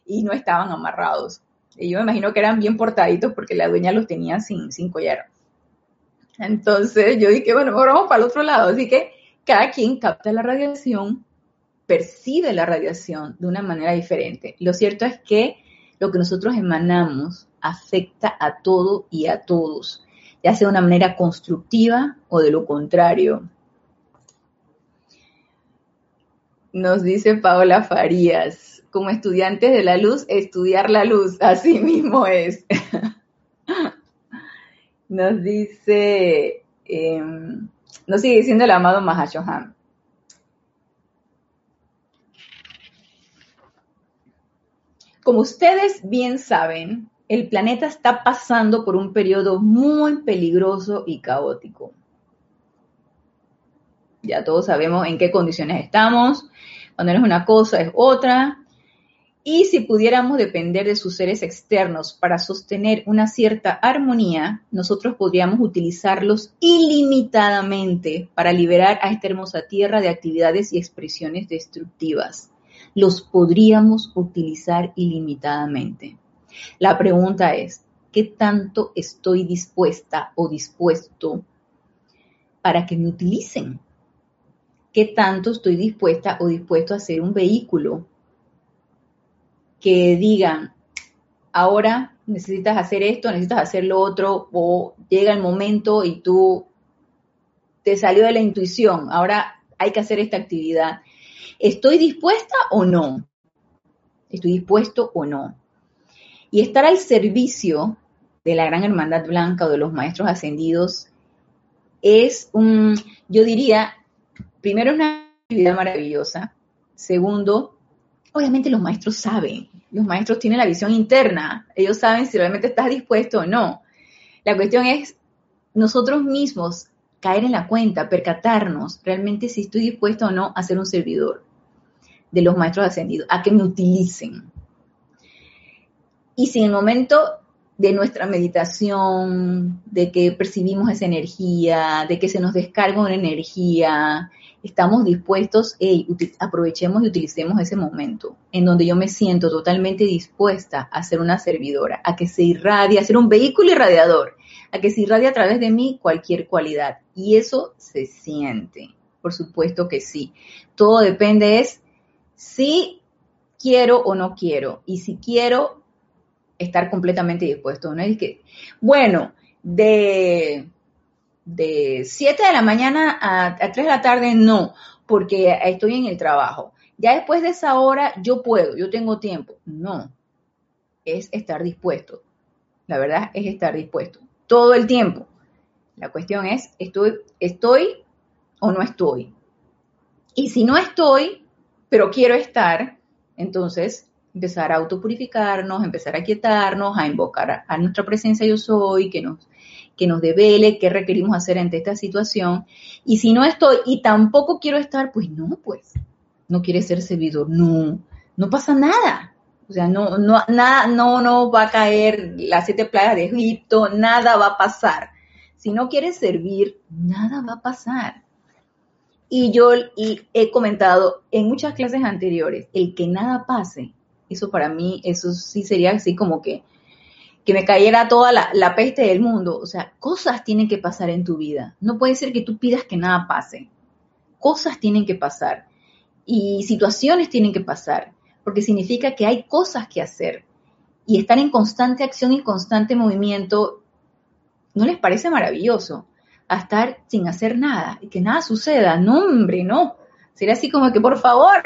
Y no estaban amarrados. Y yo me imagino que eran bien portaditos porque la dueña los tenía sin, sin collar. Entonces yo dije, bueno, ahora vamos para el otro lado. Así que cada quien capta la radiación percibe la radiación de una manera diferente. Lo cierto es que lo que nosotros emanamos afecta a todo y a todos, ya sea de una manera constructiva o de lo contrario. Nos dice Paola Farías, como estudiantes de la luz, estudiar la luz, así mismo es. Nos dice, em, nos sigue diciendo el amado Mahashohan. Como ustedes bien saben, el planeta está pasando por un periodo muy peligroso y caótico. Ya todos sabemos en qué condiciones estamos, cuando no es una cosa es otra. Y si pudiéramos depender de sus seres externos para sostener una cierta armonía, nosotros podríamos utilizarlos ilimitadamente para liberar a esta hermosa tierra de actividades y expresiones destructivas los podríamos utilizar ilimitadamente. La pregunta es, ¿qué tanto estoy dispuesta o dispuesto para que me utilicen? ¿Qué tanto estoy dispuesta o dispuesto a ser un vehículo que digan, ahora necesitas hacer esto, necesitas hacer lo otro, o llega el momento y tú te salió de la intuición, ahora hay que hacer esta actividad. ¿Estoy dispuesta o no? ¿Estoy dispuesto o no? Y estar al servicio de la Gran Hermandad Blanca o de los Maestros Ascendidos es un, yo diría, primero es una actividad maravillosa. Segundo, obviamente los maestros saben, los maestros tienen la visión interna, ellos saben si realmente estás dispuesto o no. La cuestión es nosotros mismos caer en la cuenta, percatarnos realmente si estoy dispuesto o no a ser un servidor de los maestros ascendidos, a que me utilicen. Y si en el momento de nuestra meditación, de que percibimos esa energía, de que se nos descarga una energía, estamos dispuestos, hey, aprovechemos y utilicemos ese momento en donde yo me siento totalmente dispuesta a ser una servidora, a que se irradie, a ser un vehículo irradiador, a que se irradie a través de mí cualquier cualidad. Y eso se siente, por supuesto que sí. Todo depende es si quiero o no quiero. Y si quiero, estar completamente dispuesto. ¿no? Es que, bueno, de, de 7 de la mañana a, a 3 de la tarde, no, porque estoy en el trabajo. Ya después de esa hora, yo puedo, yo tengo tiempo. No, es estar dispuesto. La verdad es estar dispuesto. Todo el tiempo. La cuestión es, ¿estoy, estoy o no estoy? Y si no estoy, pero quiero estar, entonces empezar a autopurificarnos, empezar a quietarnos, a invocar a, nuestra presencia yo soy, que nos, que nos devele qué requerimos hacer ante esta situación. Y si no estoy y tampoco quiero estar, pues no, pues, no quiere ser servidor, no, no pasa nada. O sea, no, no, nada, no, no va a caer las siete plagas de Egipto, nada va a pasar. Si no quieres servir, nada va a pasar. Y yo y he comentado en muchas clases anteriores, el que nada pase eso para mí, eso sí sería así como que, que me cayera toda la, peste del mundo. O sea, cosas tienen que pasar en tu vida. No puede ser que tú pidas que nada pase. Cosas tienen que pasar. Y situaciones tienen que pasar. Porque significa que hay cosas que hacer. Y estar en constante acción y constante movimiento, ¿no les parece maravilloso? A estar sin hacer nada y que nada suceda. No, hombre, no. Sería así como que, por favor,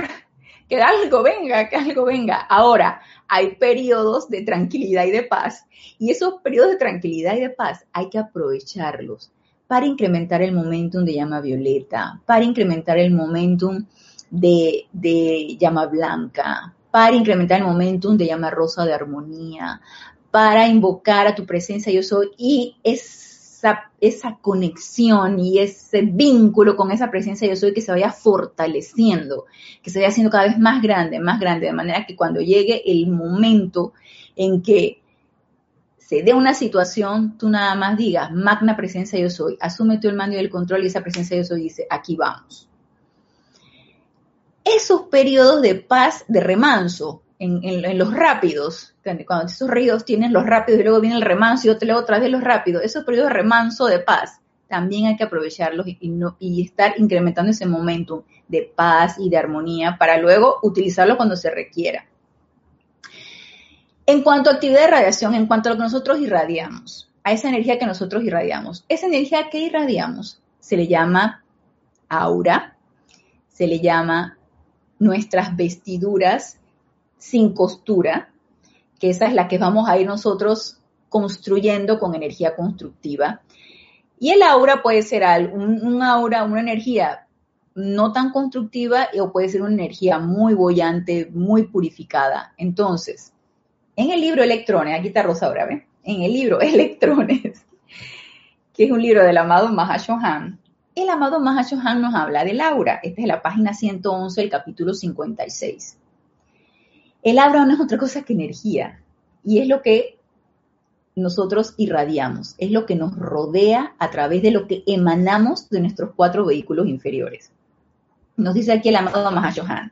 que algo venga, que algo venga. Ahora, hay periodos de tranquilidad y de paz y esos periodos de tranquilidad y de paz hay que aprovecharlos para incrementar el momentum de llama violeta, para incrementar el momentum de, de llama blanca, para incrementar el momentum de llama rosa de armonía, para invocar a tu presencia yo soy y es esa, conexión y ese vínculo con esa presencia yo soy que se vaya fortaleciendo, que se vaya haciendo cada vez más grande, más grande, de manera que cuando llegue el momento en que se dé una situación, tú nada más digas, magna presencia yo soy, asume tú el mando y el control y esa presencia yo soy dice, aquí vamos. Esos periodos de paz, de remanso, en, los rápidos, cuando esos ríos tienen los rápidos y luego viene el remanso y luego otra vez los rápidos, esos periodos de remanso de paz, también hay que aprovecharlos y, y estar incrementando ese momento de paz y de armonía para luego utilizarlo cuando se requiera. En cuanto a actividad de radiación, en cuanto a lo que nosotros irradiamos, a esa energía que nosotros irradiamos, esa energía que irradiamos se le llama aura, se le llama nuestras vestiduras sin costura, que esa es la que vamos a ir nosotros construyendo con energía constructiva. Y el aura puede ser un, aura, una energía no tan constructiva o puede ser una energía muy bollante, muy purificada. Entonces, en el libro Electrones, aquí está Rosa ahora, ¿ven? En el libro Electrones, que es un libro del amado Mahashohan, el amado Mahashohan nos habla del aura. Esta es la página 111, el capítulo 56. El aura no es otra cosa que energía y es lo que nosotros irradiamos, es lo que nos rodea a través de lo que emanamos de nuestros cuatro vehículos inferiores. Nos dice aquí el amado Mahashohan.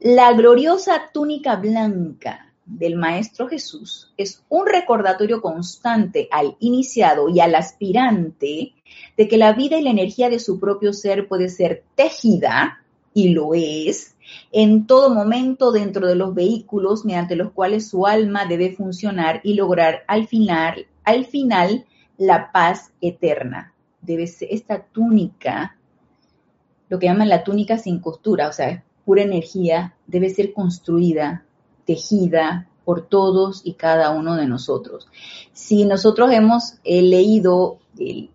La gloriosa túnica blanca del Maestro Jesús es un recordatorio constante al iniciado y al aspirante de que la vida y la energía de su propio ser puede ser tejida, y lo es, en todo momento dentro de los vehículos mediante los cuales su alma debe funcionar y lograr al final, al final la paz eterna. Debe ser esta túnica, lo que llaman la túnica sin costura, o sea, pura energía, debe ser construida, tejida por todos y cada uno de nosotros. Si nosotros hemos eh, leído el,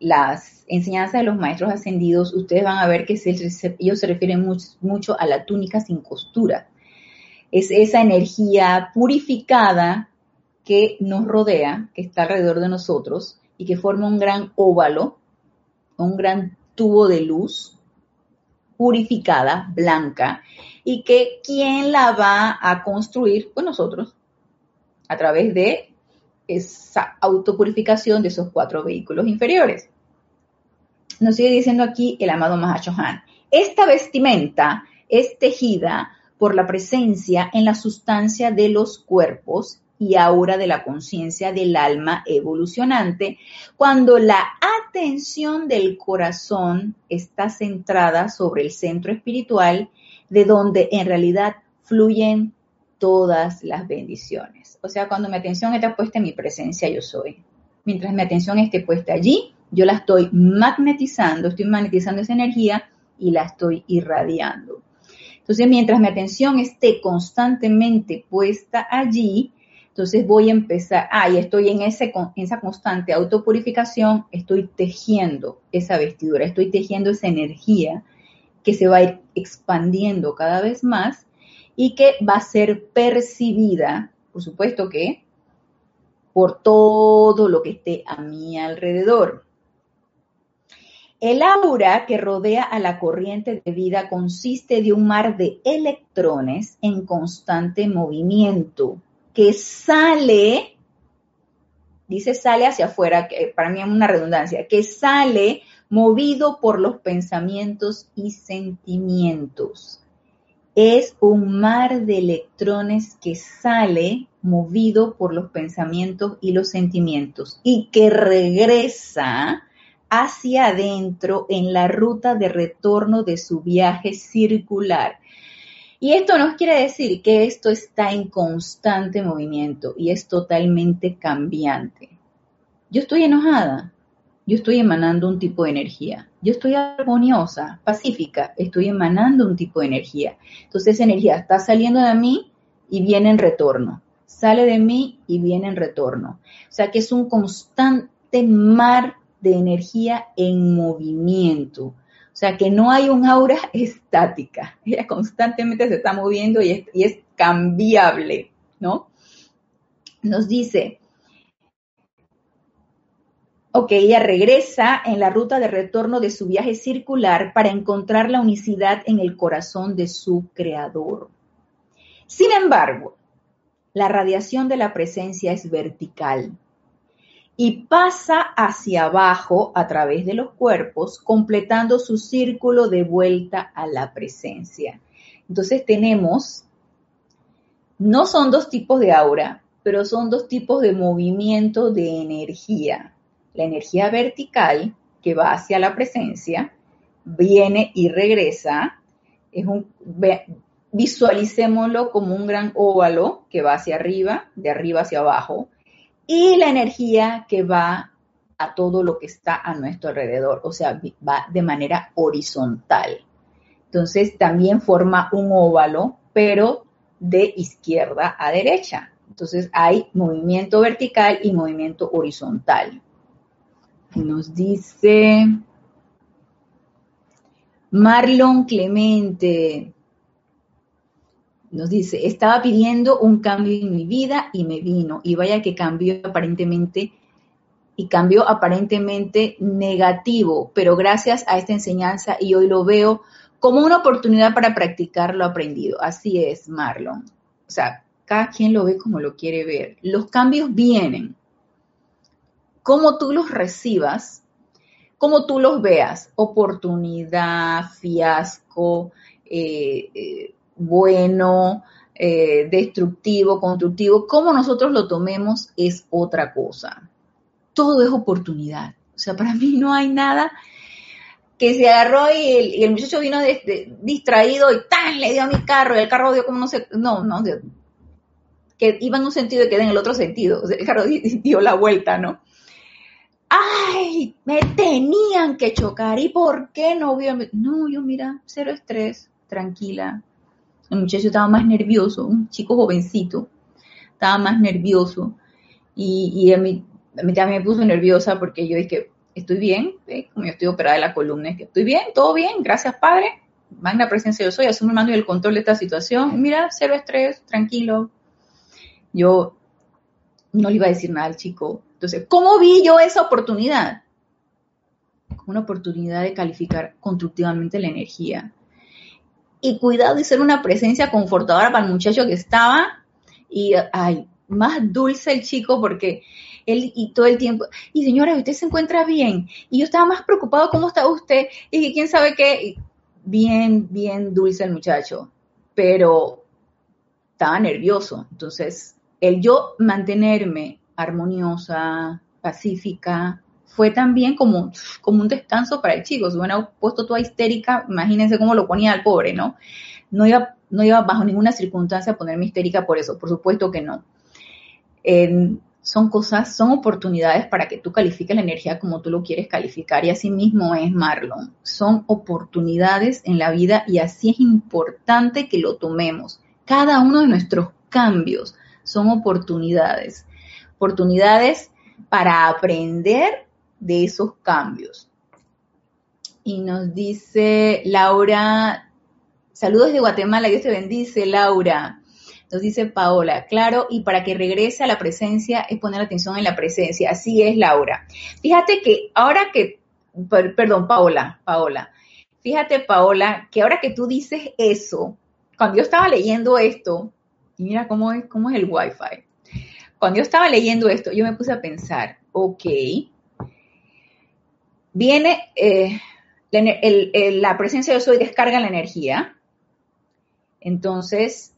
las enseñanzas de los maestros ascendidos, ustedes van a ver que ellos se refieren mucho, a la túnica sin costura. Es esa energía purificada que nos rodea, que está alrededor de nosotros y que forma un gran óvalo, un gran tubo de luz purificada, blanca, y que quién la va a construir, pues nosotros, a través de esa autopurificación de esos cuatro vehículos inferiores. Nos sigue diciendo aquí el amado Mahashohan. Esta vestimenta es tejida por la presencia en la sustancia de los cuerpos y aura de la conciencia del alma evolucionante, cuando la atención del corazón está centrada sobre el centro espiritual, de donde en realidad fluyen todas las bendiciones. O sea, cuando mi atención está puesta en mi presencia, yo soy. Mientras mi atención esté puesta allí, yo la estoy magnetizando, estoy magnetizando esa energía y la estoy irradiando. Entonces, mientras mi atención esté constantemente puesta allí, entonces voy a empezar, ah, y estoy en, en esa constante autopurificación, estoy tejiendo esa vestidura, estoy tejiendo esa energía que se va a ir expandiendo cada vez más y que va a ser percibida, por supuesto que, por todo lo que esté a mi alrededor. El aura que rodea a la corriente de vida consiste de un mar de electrones en constante movimiento que sale, dice sale hacia afuera, que para mí es una redundancia, que sale movido por los pensamientos y sentimientos. Es un mar de electrones que sale movido por los pensamientos y los sentimientos y que regresa hacia adentro en la ruta de retorno de su viaje circular. Y esto nos quiere decir que esto está en constante movimiento y es totalmente cambiante. Yo estoy enojada, yo estoy emanando un tipo de energía. Yo estoy armoniosa, pacífica, estoy emanando un tipo de energía. Entonces esa energía está saliendo de mí y viene en retorno. Sale de mí y viene en retorno. O sea que es un constante mar de energía en movimiento. O sea que no hay un aura estática, ella constantemente se está moviendo y es, cambiable, ¿no? Nos dice, ok, ella regresa en la ruta de retorno de su viaje circular para encontrar la unicidad en el corazón de su creador. Sin embargo, la radiación de la presencia es vertical y pasa hacia abajo a través de los cuerpos, completando su círculo de vuelta a la presencia. Entonces tenemos, no son dos tipos de aura, pero son dos tipos de movimiento de energía. La energía vertical, que va hacia la presencia, viene y regresa, es un, visualicémoslo como un gran óvalo que va hacia arriba, de arriba hacia abajo, y la energía que va a todo lo que está a nuestro alrededor, o sea, va de manera horizontal. Entonces también forma un óvalo, pero de izquierda a derecha. Entonces hay movimiento vertical y movimiento horizontal. Nos dice Marlon Clemente, nos dice, estaba pidiendo un cambio en mi vida y me vino. Y vaya que cambió aparentemente y cambió aparentemente negativo, pero gracias a esta enseñanza y hoy lo veo como una oportunidad para practicar lo aprendido. Así es, Marlon. O sea, cada quien lo ve como lo quiere ver. Los cambios vienen. Como tú los recibas, como tú los veas, oportunidad, fiasco, eh, eh, bueno, eh, destructivo, constructivo, como nosotros lo tomemos es otra cosa. Todo es oportunidad. O sea, para mí no hay nada que se agarró y el, muchacho vino distraído y tan le dio a mi carro y el carro dio como no sé, no, no, que iba en un sentido y quedé en el otro sentido. el carro dio la vuelta, ¿no? ¡Ay! Me tenían que chocar. ¿Y por qué no vio? No, yo mira, cero estrés, tranquila, el muchacho estaba más nervioso, un chico jovencito, estaba más nervioso. Y, a, mí, también me puso nerviosa porque yo dije, estoy bien, como yo estoy operada de la columna, que estoy bien, todo bien, gracias Padre. Magna presencia yo soy, asume el mando y el control de esta situación. mira, cero estrés, tranquilo. Yo no le iba a decir nada al chico. Entonces, ¿cómo vi yo esa oportunidad? Una oportunidad de calificar constructivamente la energía. Y cuidado de ser una presencia confortadora para el muchacho que estaba. Y, ay, más dulce el chico porque él y todo el tiempo, y señora, usted se encuentra bien. Y yo estaba más preocupado, ¿cómo está usted? Y quién sabe qué. Bien, bien dulce el muchacho, pero estaba nervioso. Entonces, el yo mantenerme armoniosa, pacífica, fue también como, como un descanso para el chico. Si hubiera puesto toda histérica, imagínense cómo lo ponía al pobre, ¿no? No iba, no iba bajo ninguna circunstancia a ponerme histérica por eso, por supuesto que no. son cosas, son oportunidades para que tú califiques la energía como tú lo quieres calificar y así mismo es Marlon. Son oportunidades en la vida y así es importante que lo tomemos. Cada uno de nuestros cambios son oportunidades, oportunidades para aprender de esos cambios. Y nos dice Laura, saludos de Guatemala, Dios te bendice, Laura. Nos dice Paola, claro, y para que regrese a la presencia es poner atención en la presencia. Así es, Laura. Fíjate que ahora que, perdón, Paola, Paola, fíjate, Paola, que ahora que tú dices eso, cuando yo estaba leyendo esto, y mira cómo es, cómo es el Wi-Fi. Cuando yo estaba leyendo esto, yo me puse a pensar, ok, viene eh, la, presencia de yo soy descarga la energía, entonces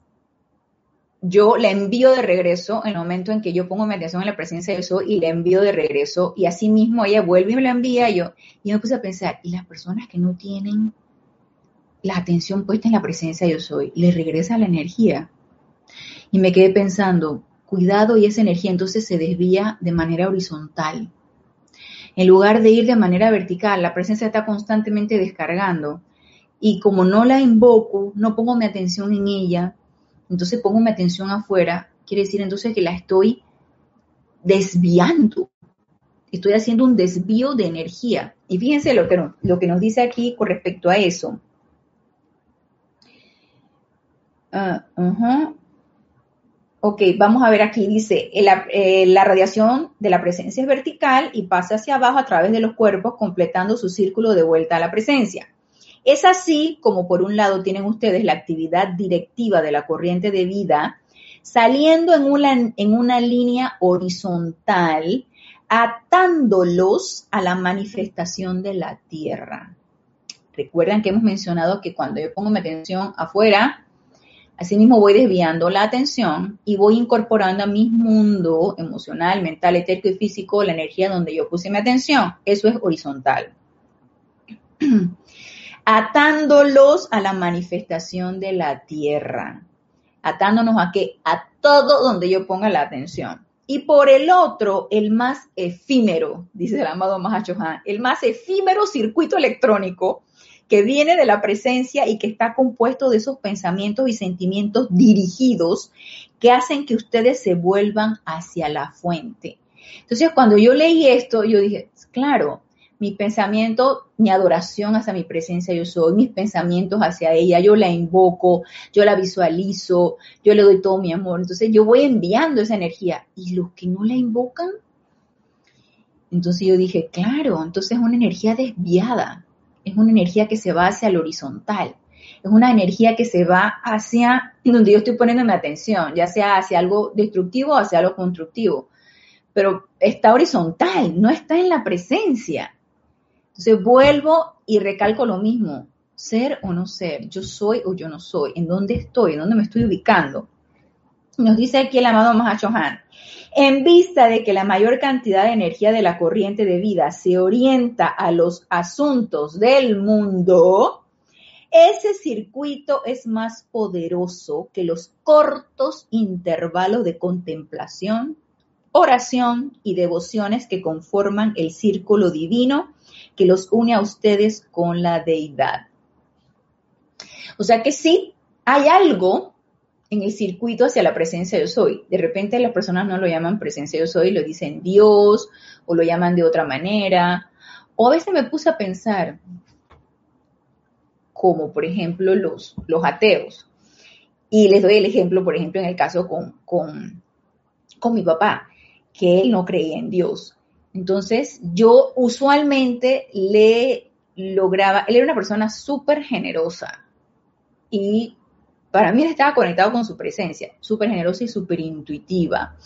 yo la envío de regreso en el momento en que yo pongo mi atención en la presencia de soy y la envío de regreso y así mismo ella vuelve y me la envía y yo, y me puse a pensar, y las personas que no tienen la atención puesta en la presencia de yo soy, le regresa la energía. Y me quedé pensando, cuidado y esa energía entonces se desvía de manera horizontal. En lugar de ir de manera vertical, la presencia está constantemente descargando. Y como no la invoco, no pongo mi atención en ella, entonces pongo mi atención afuera, quiere decir entonces que la estoy desviando. Estoy haciendo un desvío de energía. Y fíjense lo que, lo que nos dice aquí con respecto a eso. Uh, Ok, vamos a ver aquí, dice, eh, la radiación de la presencia es vertical y pasa hacia abajo a través de los cuerpos, completando su círculo de vuelta a la presencia. Es así como por un lado tienen ustedes la actividad directiva de la corriente de vida saliendo en una, en una línea horizontal, atándolos a la manifestación de la Tierra. Recuerdan que hemos mencionado que cuando yo pongo mi atención afuera, Asimismo, voy desviando la atención y voy incorporando a mi mundo emocional, mental, etérico y físico la energía donde yo puse mi atención. Eso es horizontal. Atándolos a la manifestación de la tierra. Atándonos a qué? A todo donde yo ponga la atención. Y por el otro, el más efímero, dice el amado Mahachohan, el más efímero circuito electrónico que viene de la presencia y que está compuesto de esos pensamientos y sentimientos dirigidos que hacen que ustedes se vuelvan hacia la fuente. Entonces, cuando yo leí esto, yo dije, claro, mi pensamiento, mi adoración hacia mi presencia, yo soy, mis pensamientos hacia ella, yo la invoco, yo la visualizo, yo le doy todo mi amor. Entonces yo voy enviando esa energía. ¿Y los que no la invocan? Entonces yo dije, claro, entonces es una energía desviada es una energía que se va hacia el horizontal, es una energía que se va hacia donde yo estoy poniendo mi atención, ya sea hacia algo destructivo o hacia algo constructivo, pero está horizontal, no está en la presencia. Entonces vuelvo y recalco lo mismo, ser o no ser, yo soy o yo no soy, en dónde estoy, en dónde me estoy ubicando. Nos dice aquí el amado Mahachohan, en vista de que la mayor cantidad de energía de la corriente de vida se orienta a los asuntos del mundo, ese circuito es más poderoso que los cortos intervalos de contemplación, oración y devociones que conforman el círculo divino que los une a ustedes con la deidad. O sea que sí, hay algo en el circuito hacia la presencia yo soy. De repente las personas no lo llaman presencia yo soy, lo dicen Dios o lo llaman de otra manera. O a veces me puse a pensar, como por ejemplo los, los ateos. Y les doy el ejemplo, por ejemplo, en el caso con, con, con mi papá. que él no creía en Dios. Entonces, yo usualmente le lograba, él era una persona súper generosa y para mí él estaba conectado con su presencia, súper generosa y súper intuitiva.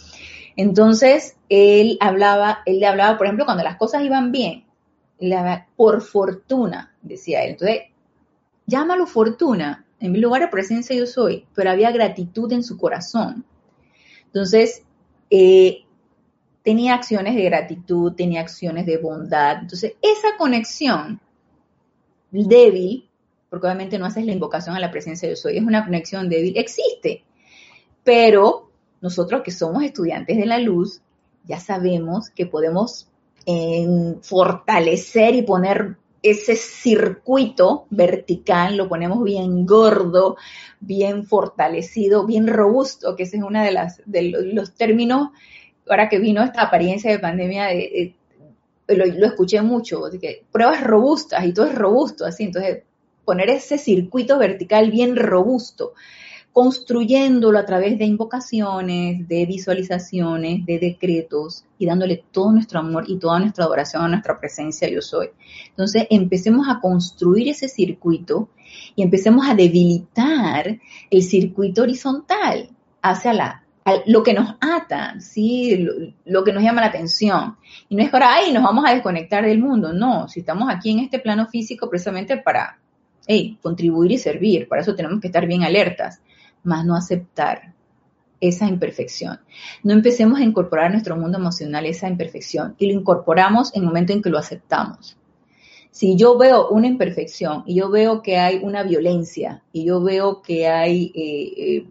Entonces, él hablaba, él le hablaba, por ejemplo, cuando las cosas iban bien, hablaba, por fortuna, decía él. Entonces, llámalo fortuna, en mi lugar de presencia yo soy, pero había gratitud en su corazón. Entonces, eh, tenía acciones de gratitud, tenía acciones de bondad. Entonces, esa conexión débil, porque obviamente no haces la invocación a la presencia yo soy, es una conexión débil, existe. Pero nosotros que somos estudiantes de la luz, ya sabemos que podemos eh, fortalecer y poner ese circuito vertical, lo ponemos bien gordo, bien fortalecido, bien robusto, que ese es uno de, de los, términos, ahora que vino esta apariencia de pandemia, lo, lo, escuché mucho, de que pruebas robustas y todo es robusto, así, entonces poner ese circuito vertical bien robusto construyéndolo a través de invocaciones, de visualizaciones, de decretos y dándole todo nuestro amor y toda nuestra adoración a nuestra presencia yo soy. Entonces empecemos a construir ese circuito y empecemos a debilitar el circuito horizontal hacia la, lo que nos ata, ¿sí? Lo, que nos llama la atención. Y no es ahora, ay, nos vamos a desconectar del mundo. No, si estamos aquí en este plano físico precisamente para hey, contribuir y servir, para eso tenemos que estar bien alertas más no aceptar esa imperfección. No empecemos a incorporar a nuestro mundo emocional esa imperfección y lo incorporamos en el momento en que lo aceptamos. Si yo veo una imperfección y yo veo que hay una violencia y yo veo que hay eh, eh,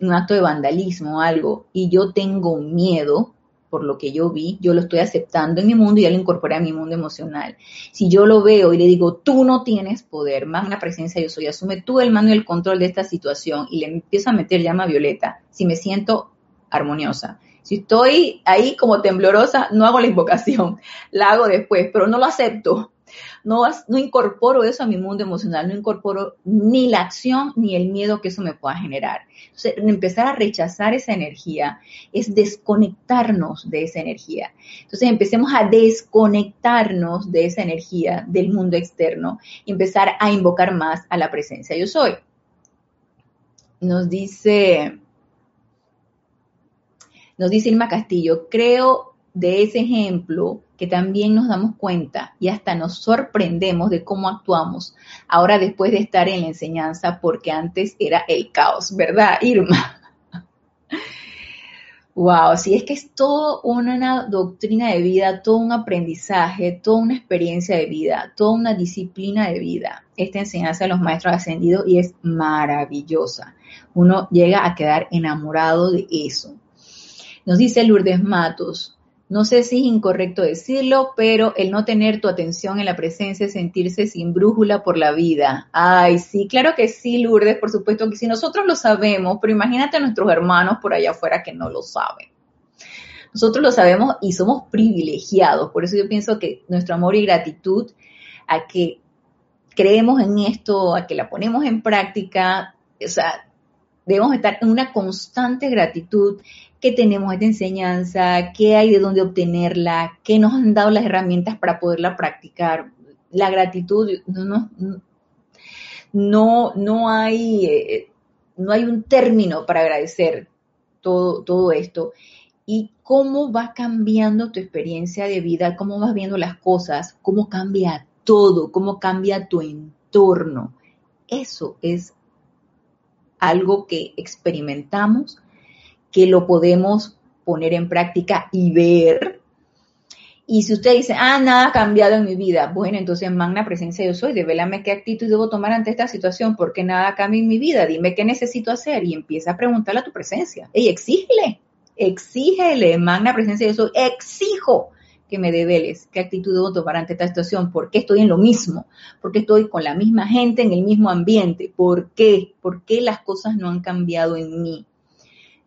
un acto de vandalismo o algo y yo tengo miedo, por lo que yo vi, yo lo estoy aceptando en mi mundo y ya lo incorporé a mi mundo emocional. Si yo lo veo y le digo, tú no tienes poder, más una presencia yo soy, asume tú el mando y el control de esta situación y le empiezo a meter llama violeta, si me siento armoniosa. Si estoy ahí como temblorosa, no hago la invocación, la hago después, pero no lo acepto no, no incorporo eso a mi mundo emocional, no incorporo ni la acción ni el miedo que eso me pueda generar. Entonces, empezar a rechazar esa energía es desconectarnos de esa energía. Entonces, empecemos a desconectarnos de esa energía del mundo externo y empezar a invocar más a la presencia yo soy. Nos dice, nos dice Irma Castillo, creo de ese ejemplo que también nos damos cuenta y hasta nos sorprendemos de cómo actuamos ahora después de estar en la enseñanza, porque antes era el caos, ¿verdad, Irma? Wow, si es que es todo una doctrina de vida, todo un aprendizaje, toda una experiencia de vida, toda una disciplina de vida. Esta enseñanza de los maestros ascendidos y es maravillosa. Uno llega a quedar enamorado de eso. Nos dice Lourdes Matos, no sé si es incorrecto decirlo, pero el no tener tu atención en la presencia es sentirse sin brújula por la vida. Ay, sí, claro que sí, Lourdes, por supuesto que sí, nosotros lo sabemos, pero imagínate a nuestros hermanos por allá afuera que no lo saben. Nosotros lo sabemos y somos privilegiados, por eso yo pienso que nuestro amor y gratitud a que creemos en esto, a que la ponemos en práctica, o sea, debemos estar en una constante gratitud que tenemos esta enseñanza, qué hay de dónde obtenerla, qué nos han dado las herramientas para poderla practicar. La gratitud, no, no, no, hay, eh, no hay un término para agradecer todo, todo esto. Y cómo va cambiando tu experiencia de vida, cómo vas viendo las cosas, cómo cambia todo, cómo cambia tu entorno. Eso es algo que experimentamos que lo podemos poner en práctica y ver. Y si usted dice, ah, nada ha cambiado en mi vida, bueno, entonces magna presencia yo soy, devélame qué actitud debo tomar ante esta situación, porque nada cambia en mi vida, dime qué necesito hacer y empieza a preguntarle a tu presencia. Y exígele, exígele, magna presencia yo soy, exijo que me develes qué actitud debo tomar ante esta situación, por qué estoy en lo mismo, por qué estoy con la misma gente en el mismo ambiente, por qué, por qué las cosas no han cambiado en mí.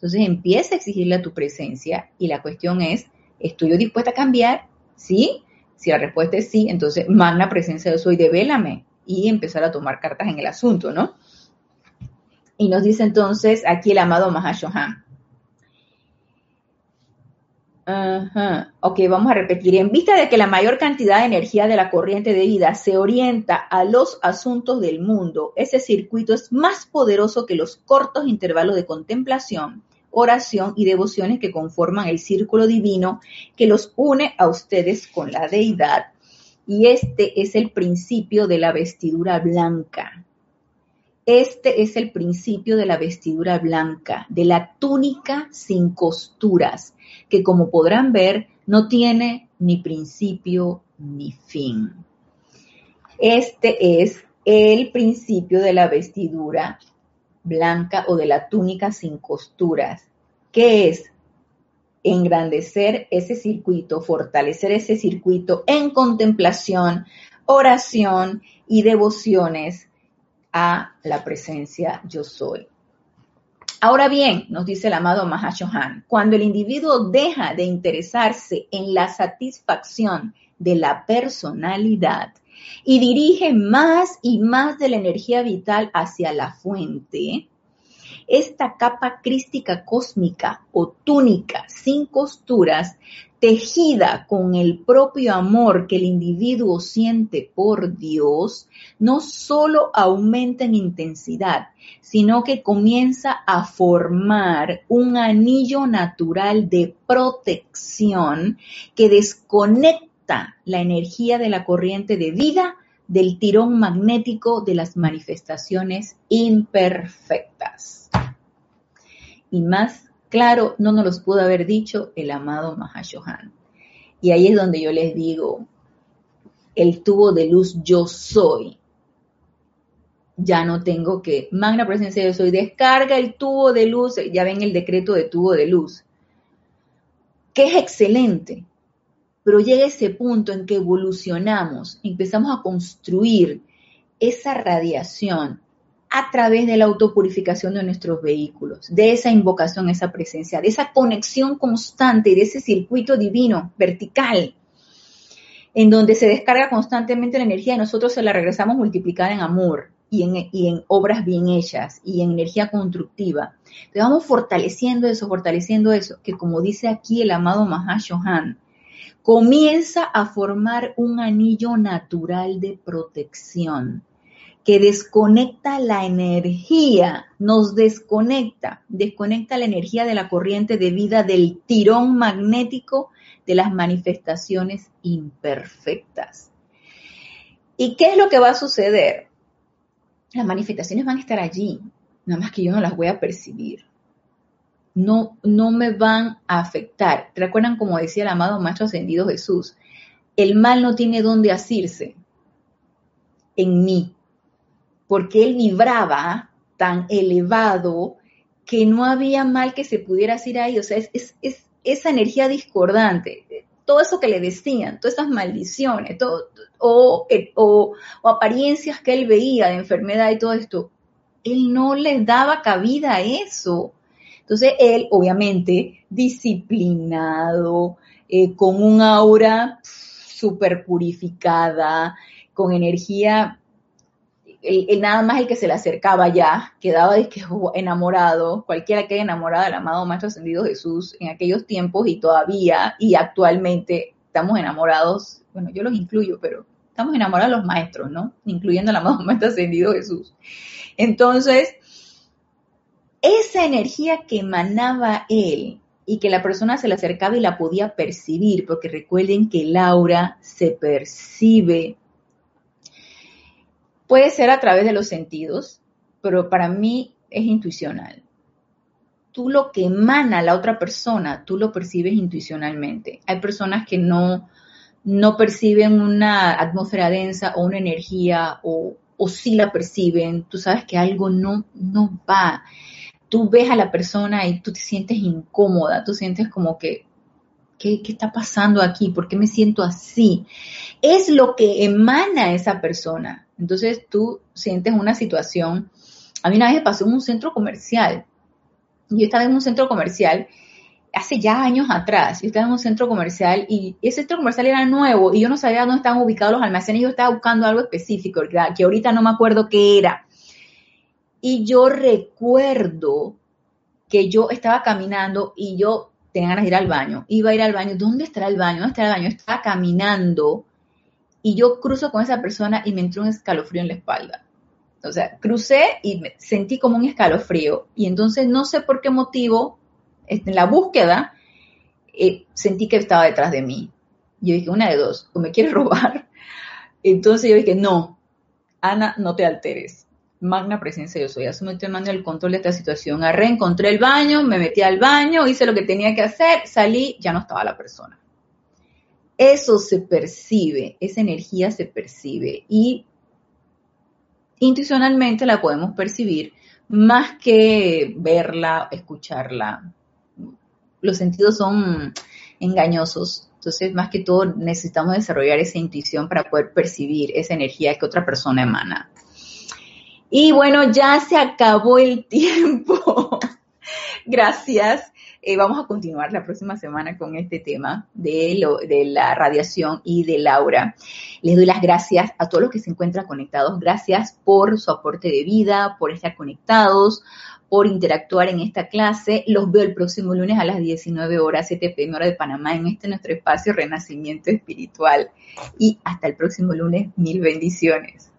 Entonces empieza a exigirle a tu presencia y la cuestión es, ¿estoy yo dispuesta a cambiar? ¿Sí? Si la respuesta es sí, entonces magna presencia de soy, devélame y empezar a tomar cartas en el asunto, ¿no? Y nos dice entonces aquí el amado Mahashohan. Ajá. Ok, vamos a repetir. En vista de que la mayor cantidad de energía de la corriente de vida se orienta a los asuntos del mundo, ese circuito es más poderoso que los cortos intervalos de contemplación, oración y devociones que conforman el círculo divino que los une a ustedes con la deidad. Y este es el principio de la vestidura blanca. Este es el principio de la vestidura blanca, de la túnica sin costuras, que como podrán ver no tiene ni principio ni fin. Este es el principio de la vestidura blanca o de la túnica sin costuras, que es engrandecer ese circuito, fortalecer ese circuito en contemplación, oración y devociones a la presencia yo soy. Ahora bien, nos dice el amado Mahashohan, cuando el individuo deja de interesarse en la satisfacción de la personalidad y dirige más y más de la energía vital hacia la fuente, esta capa crística cósmica o túnica sin costuras tejida con el propio amor que el individuo siente por Dios, no solo aumenta en intensidad, sino que comienza a formar un anillo natural de protección que desconecta la energía de la corriente de vida del tirón magnético de las manifestaciones imperfectas. Y más Claro, no nos los pudo haber dicho el amado Mahashohan. Y ahí es donde yo les digo, el tubo de luz yo soy. Ya no tengo que, magna presencia yo soy, descarga el tubo de luz, ya ven el decreto de tubo de luz, que es excelente, pero llega ese punto en que evolucionamos, empezamos a construir esa radiación a través de la autopurificación de nuestros vehículos, de esa invocación, esa presencia, de esa conexión constante, de ese circuito divino vertical, en donde se descarga constantemente la energía y nosotros se la regresamos multiplicada en amor y en, obras bien hechas y en energía constructiva. Entonces vamos fortaleciendo eso, fortaleciendo eso, que como dice aquí el amado Mahashohan, comienza a formar un anillo natural de protección que desconecta la energía, nos desconecta, desconecta la energía de la corriente de vida del tirón magnético de las manifestaciones imperfectas. ¿Y qué es lo que va a suceder? Las manifestaciones van a estar allí, nada más que yo no las voy a percibir. No, no me van a afectar. ¿Recuerdan como decía el amado Maestro Ascendido Jesús? El mal no tiene dónde asirse en mí, porque él vibraba tan elevado que no había mal que se pudiera hacer ahí. O sea, es, esa energía discordante, todo eso que le decían, todas esas maldiciones, todo, o, o, apariencias que él veía de enfermedad y todo esto, él no le daba cabida a eso. Entonces él, obviamente, disciplinado, eh, con un aura súper purificada, con energía nada más el que se le acercaba ya quedaba de que enamorado, cualquiera que haya enamorado del amado Maestro Ascendido Jesús en aquellos tiempos y todavía y actualmente estamos enamorados, bueno, yo los incluyo, pero estamos enamorados de los maestros, ¿no? Incluyendo al amado Maestro Ascendido Jesús. Entonces, esa energía que emanaba él y que la persona se le acercaba y la podía percibir, porque recuerden que el aura se percibe Puede ser a través de los sentidos, pero para mí es intuicional. Tú lo que emana la otra persona, tú lo percibes intuicionalmente. Hay personas que no, no perciben una atmósfera densa o una energía o, o sí la perciben. Tú sabes que algo no, no va. Tú ves a la persona y tú te sientes incómoda, tú sientes como que ¿Qué, está pasando aquí? ¿Por qué me siento así? Es lo que emana esa persona. Entonces tú sientes una situación. A mí una vez pasó en un centro comercial. Yo estaba en un centro comercial hace ya años atrás. Yo estaba en un centro comercial y ese centro comercial era nuevo y yo no sabía dónde estaban ubicados los almacenes. Yo estaba buscando algo específico, que ahorita no me acuerdo qué era. Y yo recuerdo que yo estaba caminando y yo tenía ganas de ir al baño. Iba a ir al baño. ¿Dónde estará el baño? ¿Dónde estará el baño? Estaba caminando y yo cruzo con esa persona y me entró un escalofrío en la espalda. O sea, crucé y me sentí como un escalofrío. Y entonces no sé por qué motivo, este, en la búsqueda, eh, sentí que estaba detrás de mí. Yo dije, una de dos, o me quieres robar. Entonces yo dije, no, Ana, no te alteres. Magna presencia yo soy. Asume mando el control de esta situación. reencontré el baño, me metí al baño, hice lo que tenía que hacer, salí, ya no estaba la persona. Eso se percibe, esa energía se percibe y intuicionalmente la podemos percibir más que verla, escucharla. Los sentidos son engañosos, entonces más que todo necesitamos desarrollar esa intuición para poder percibir esa energía que otra persona emana. Y bueno, ya se acabó el tiempo. Gracias. Eh, vamos a continuar la próxima semana con este tema de, lo, de la radiación y del aura. Les doy las gracias a todos los que se encuentran conectados. Gracias por su aporte de vida, por estar conectados, por interactuar en esta clase. Los veo el próximo lunes a las 19 horas 7 pm hora de Panamá en este nuestro espacio Renacimiento Espiritual. Y hasta el próximo lunes, mil bendiciones.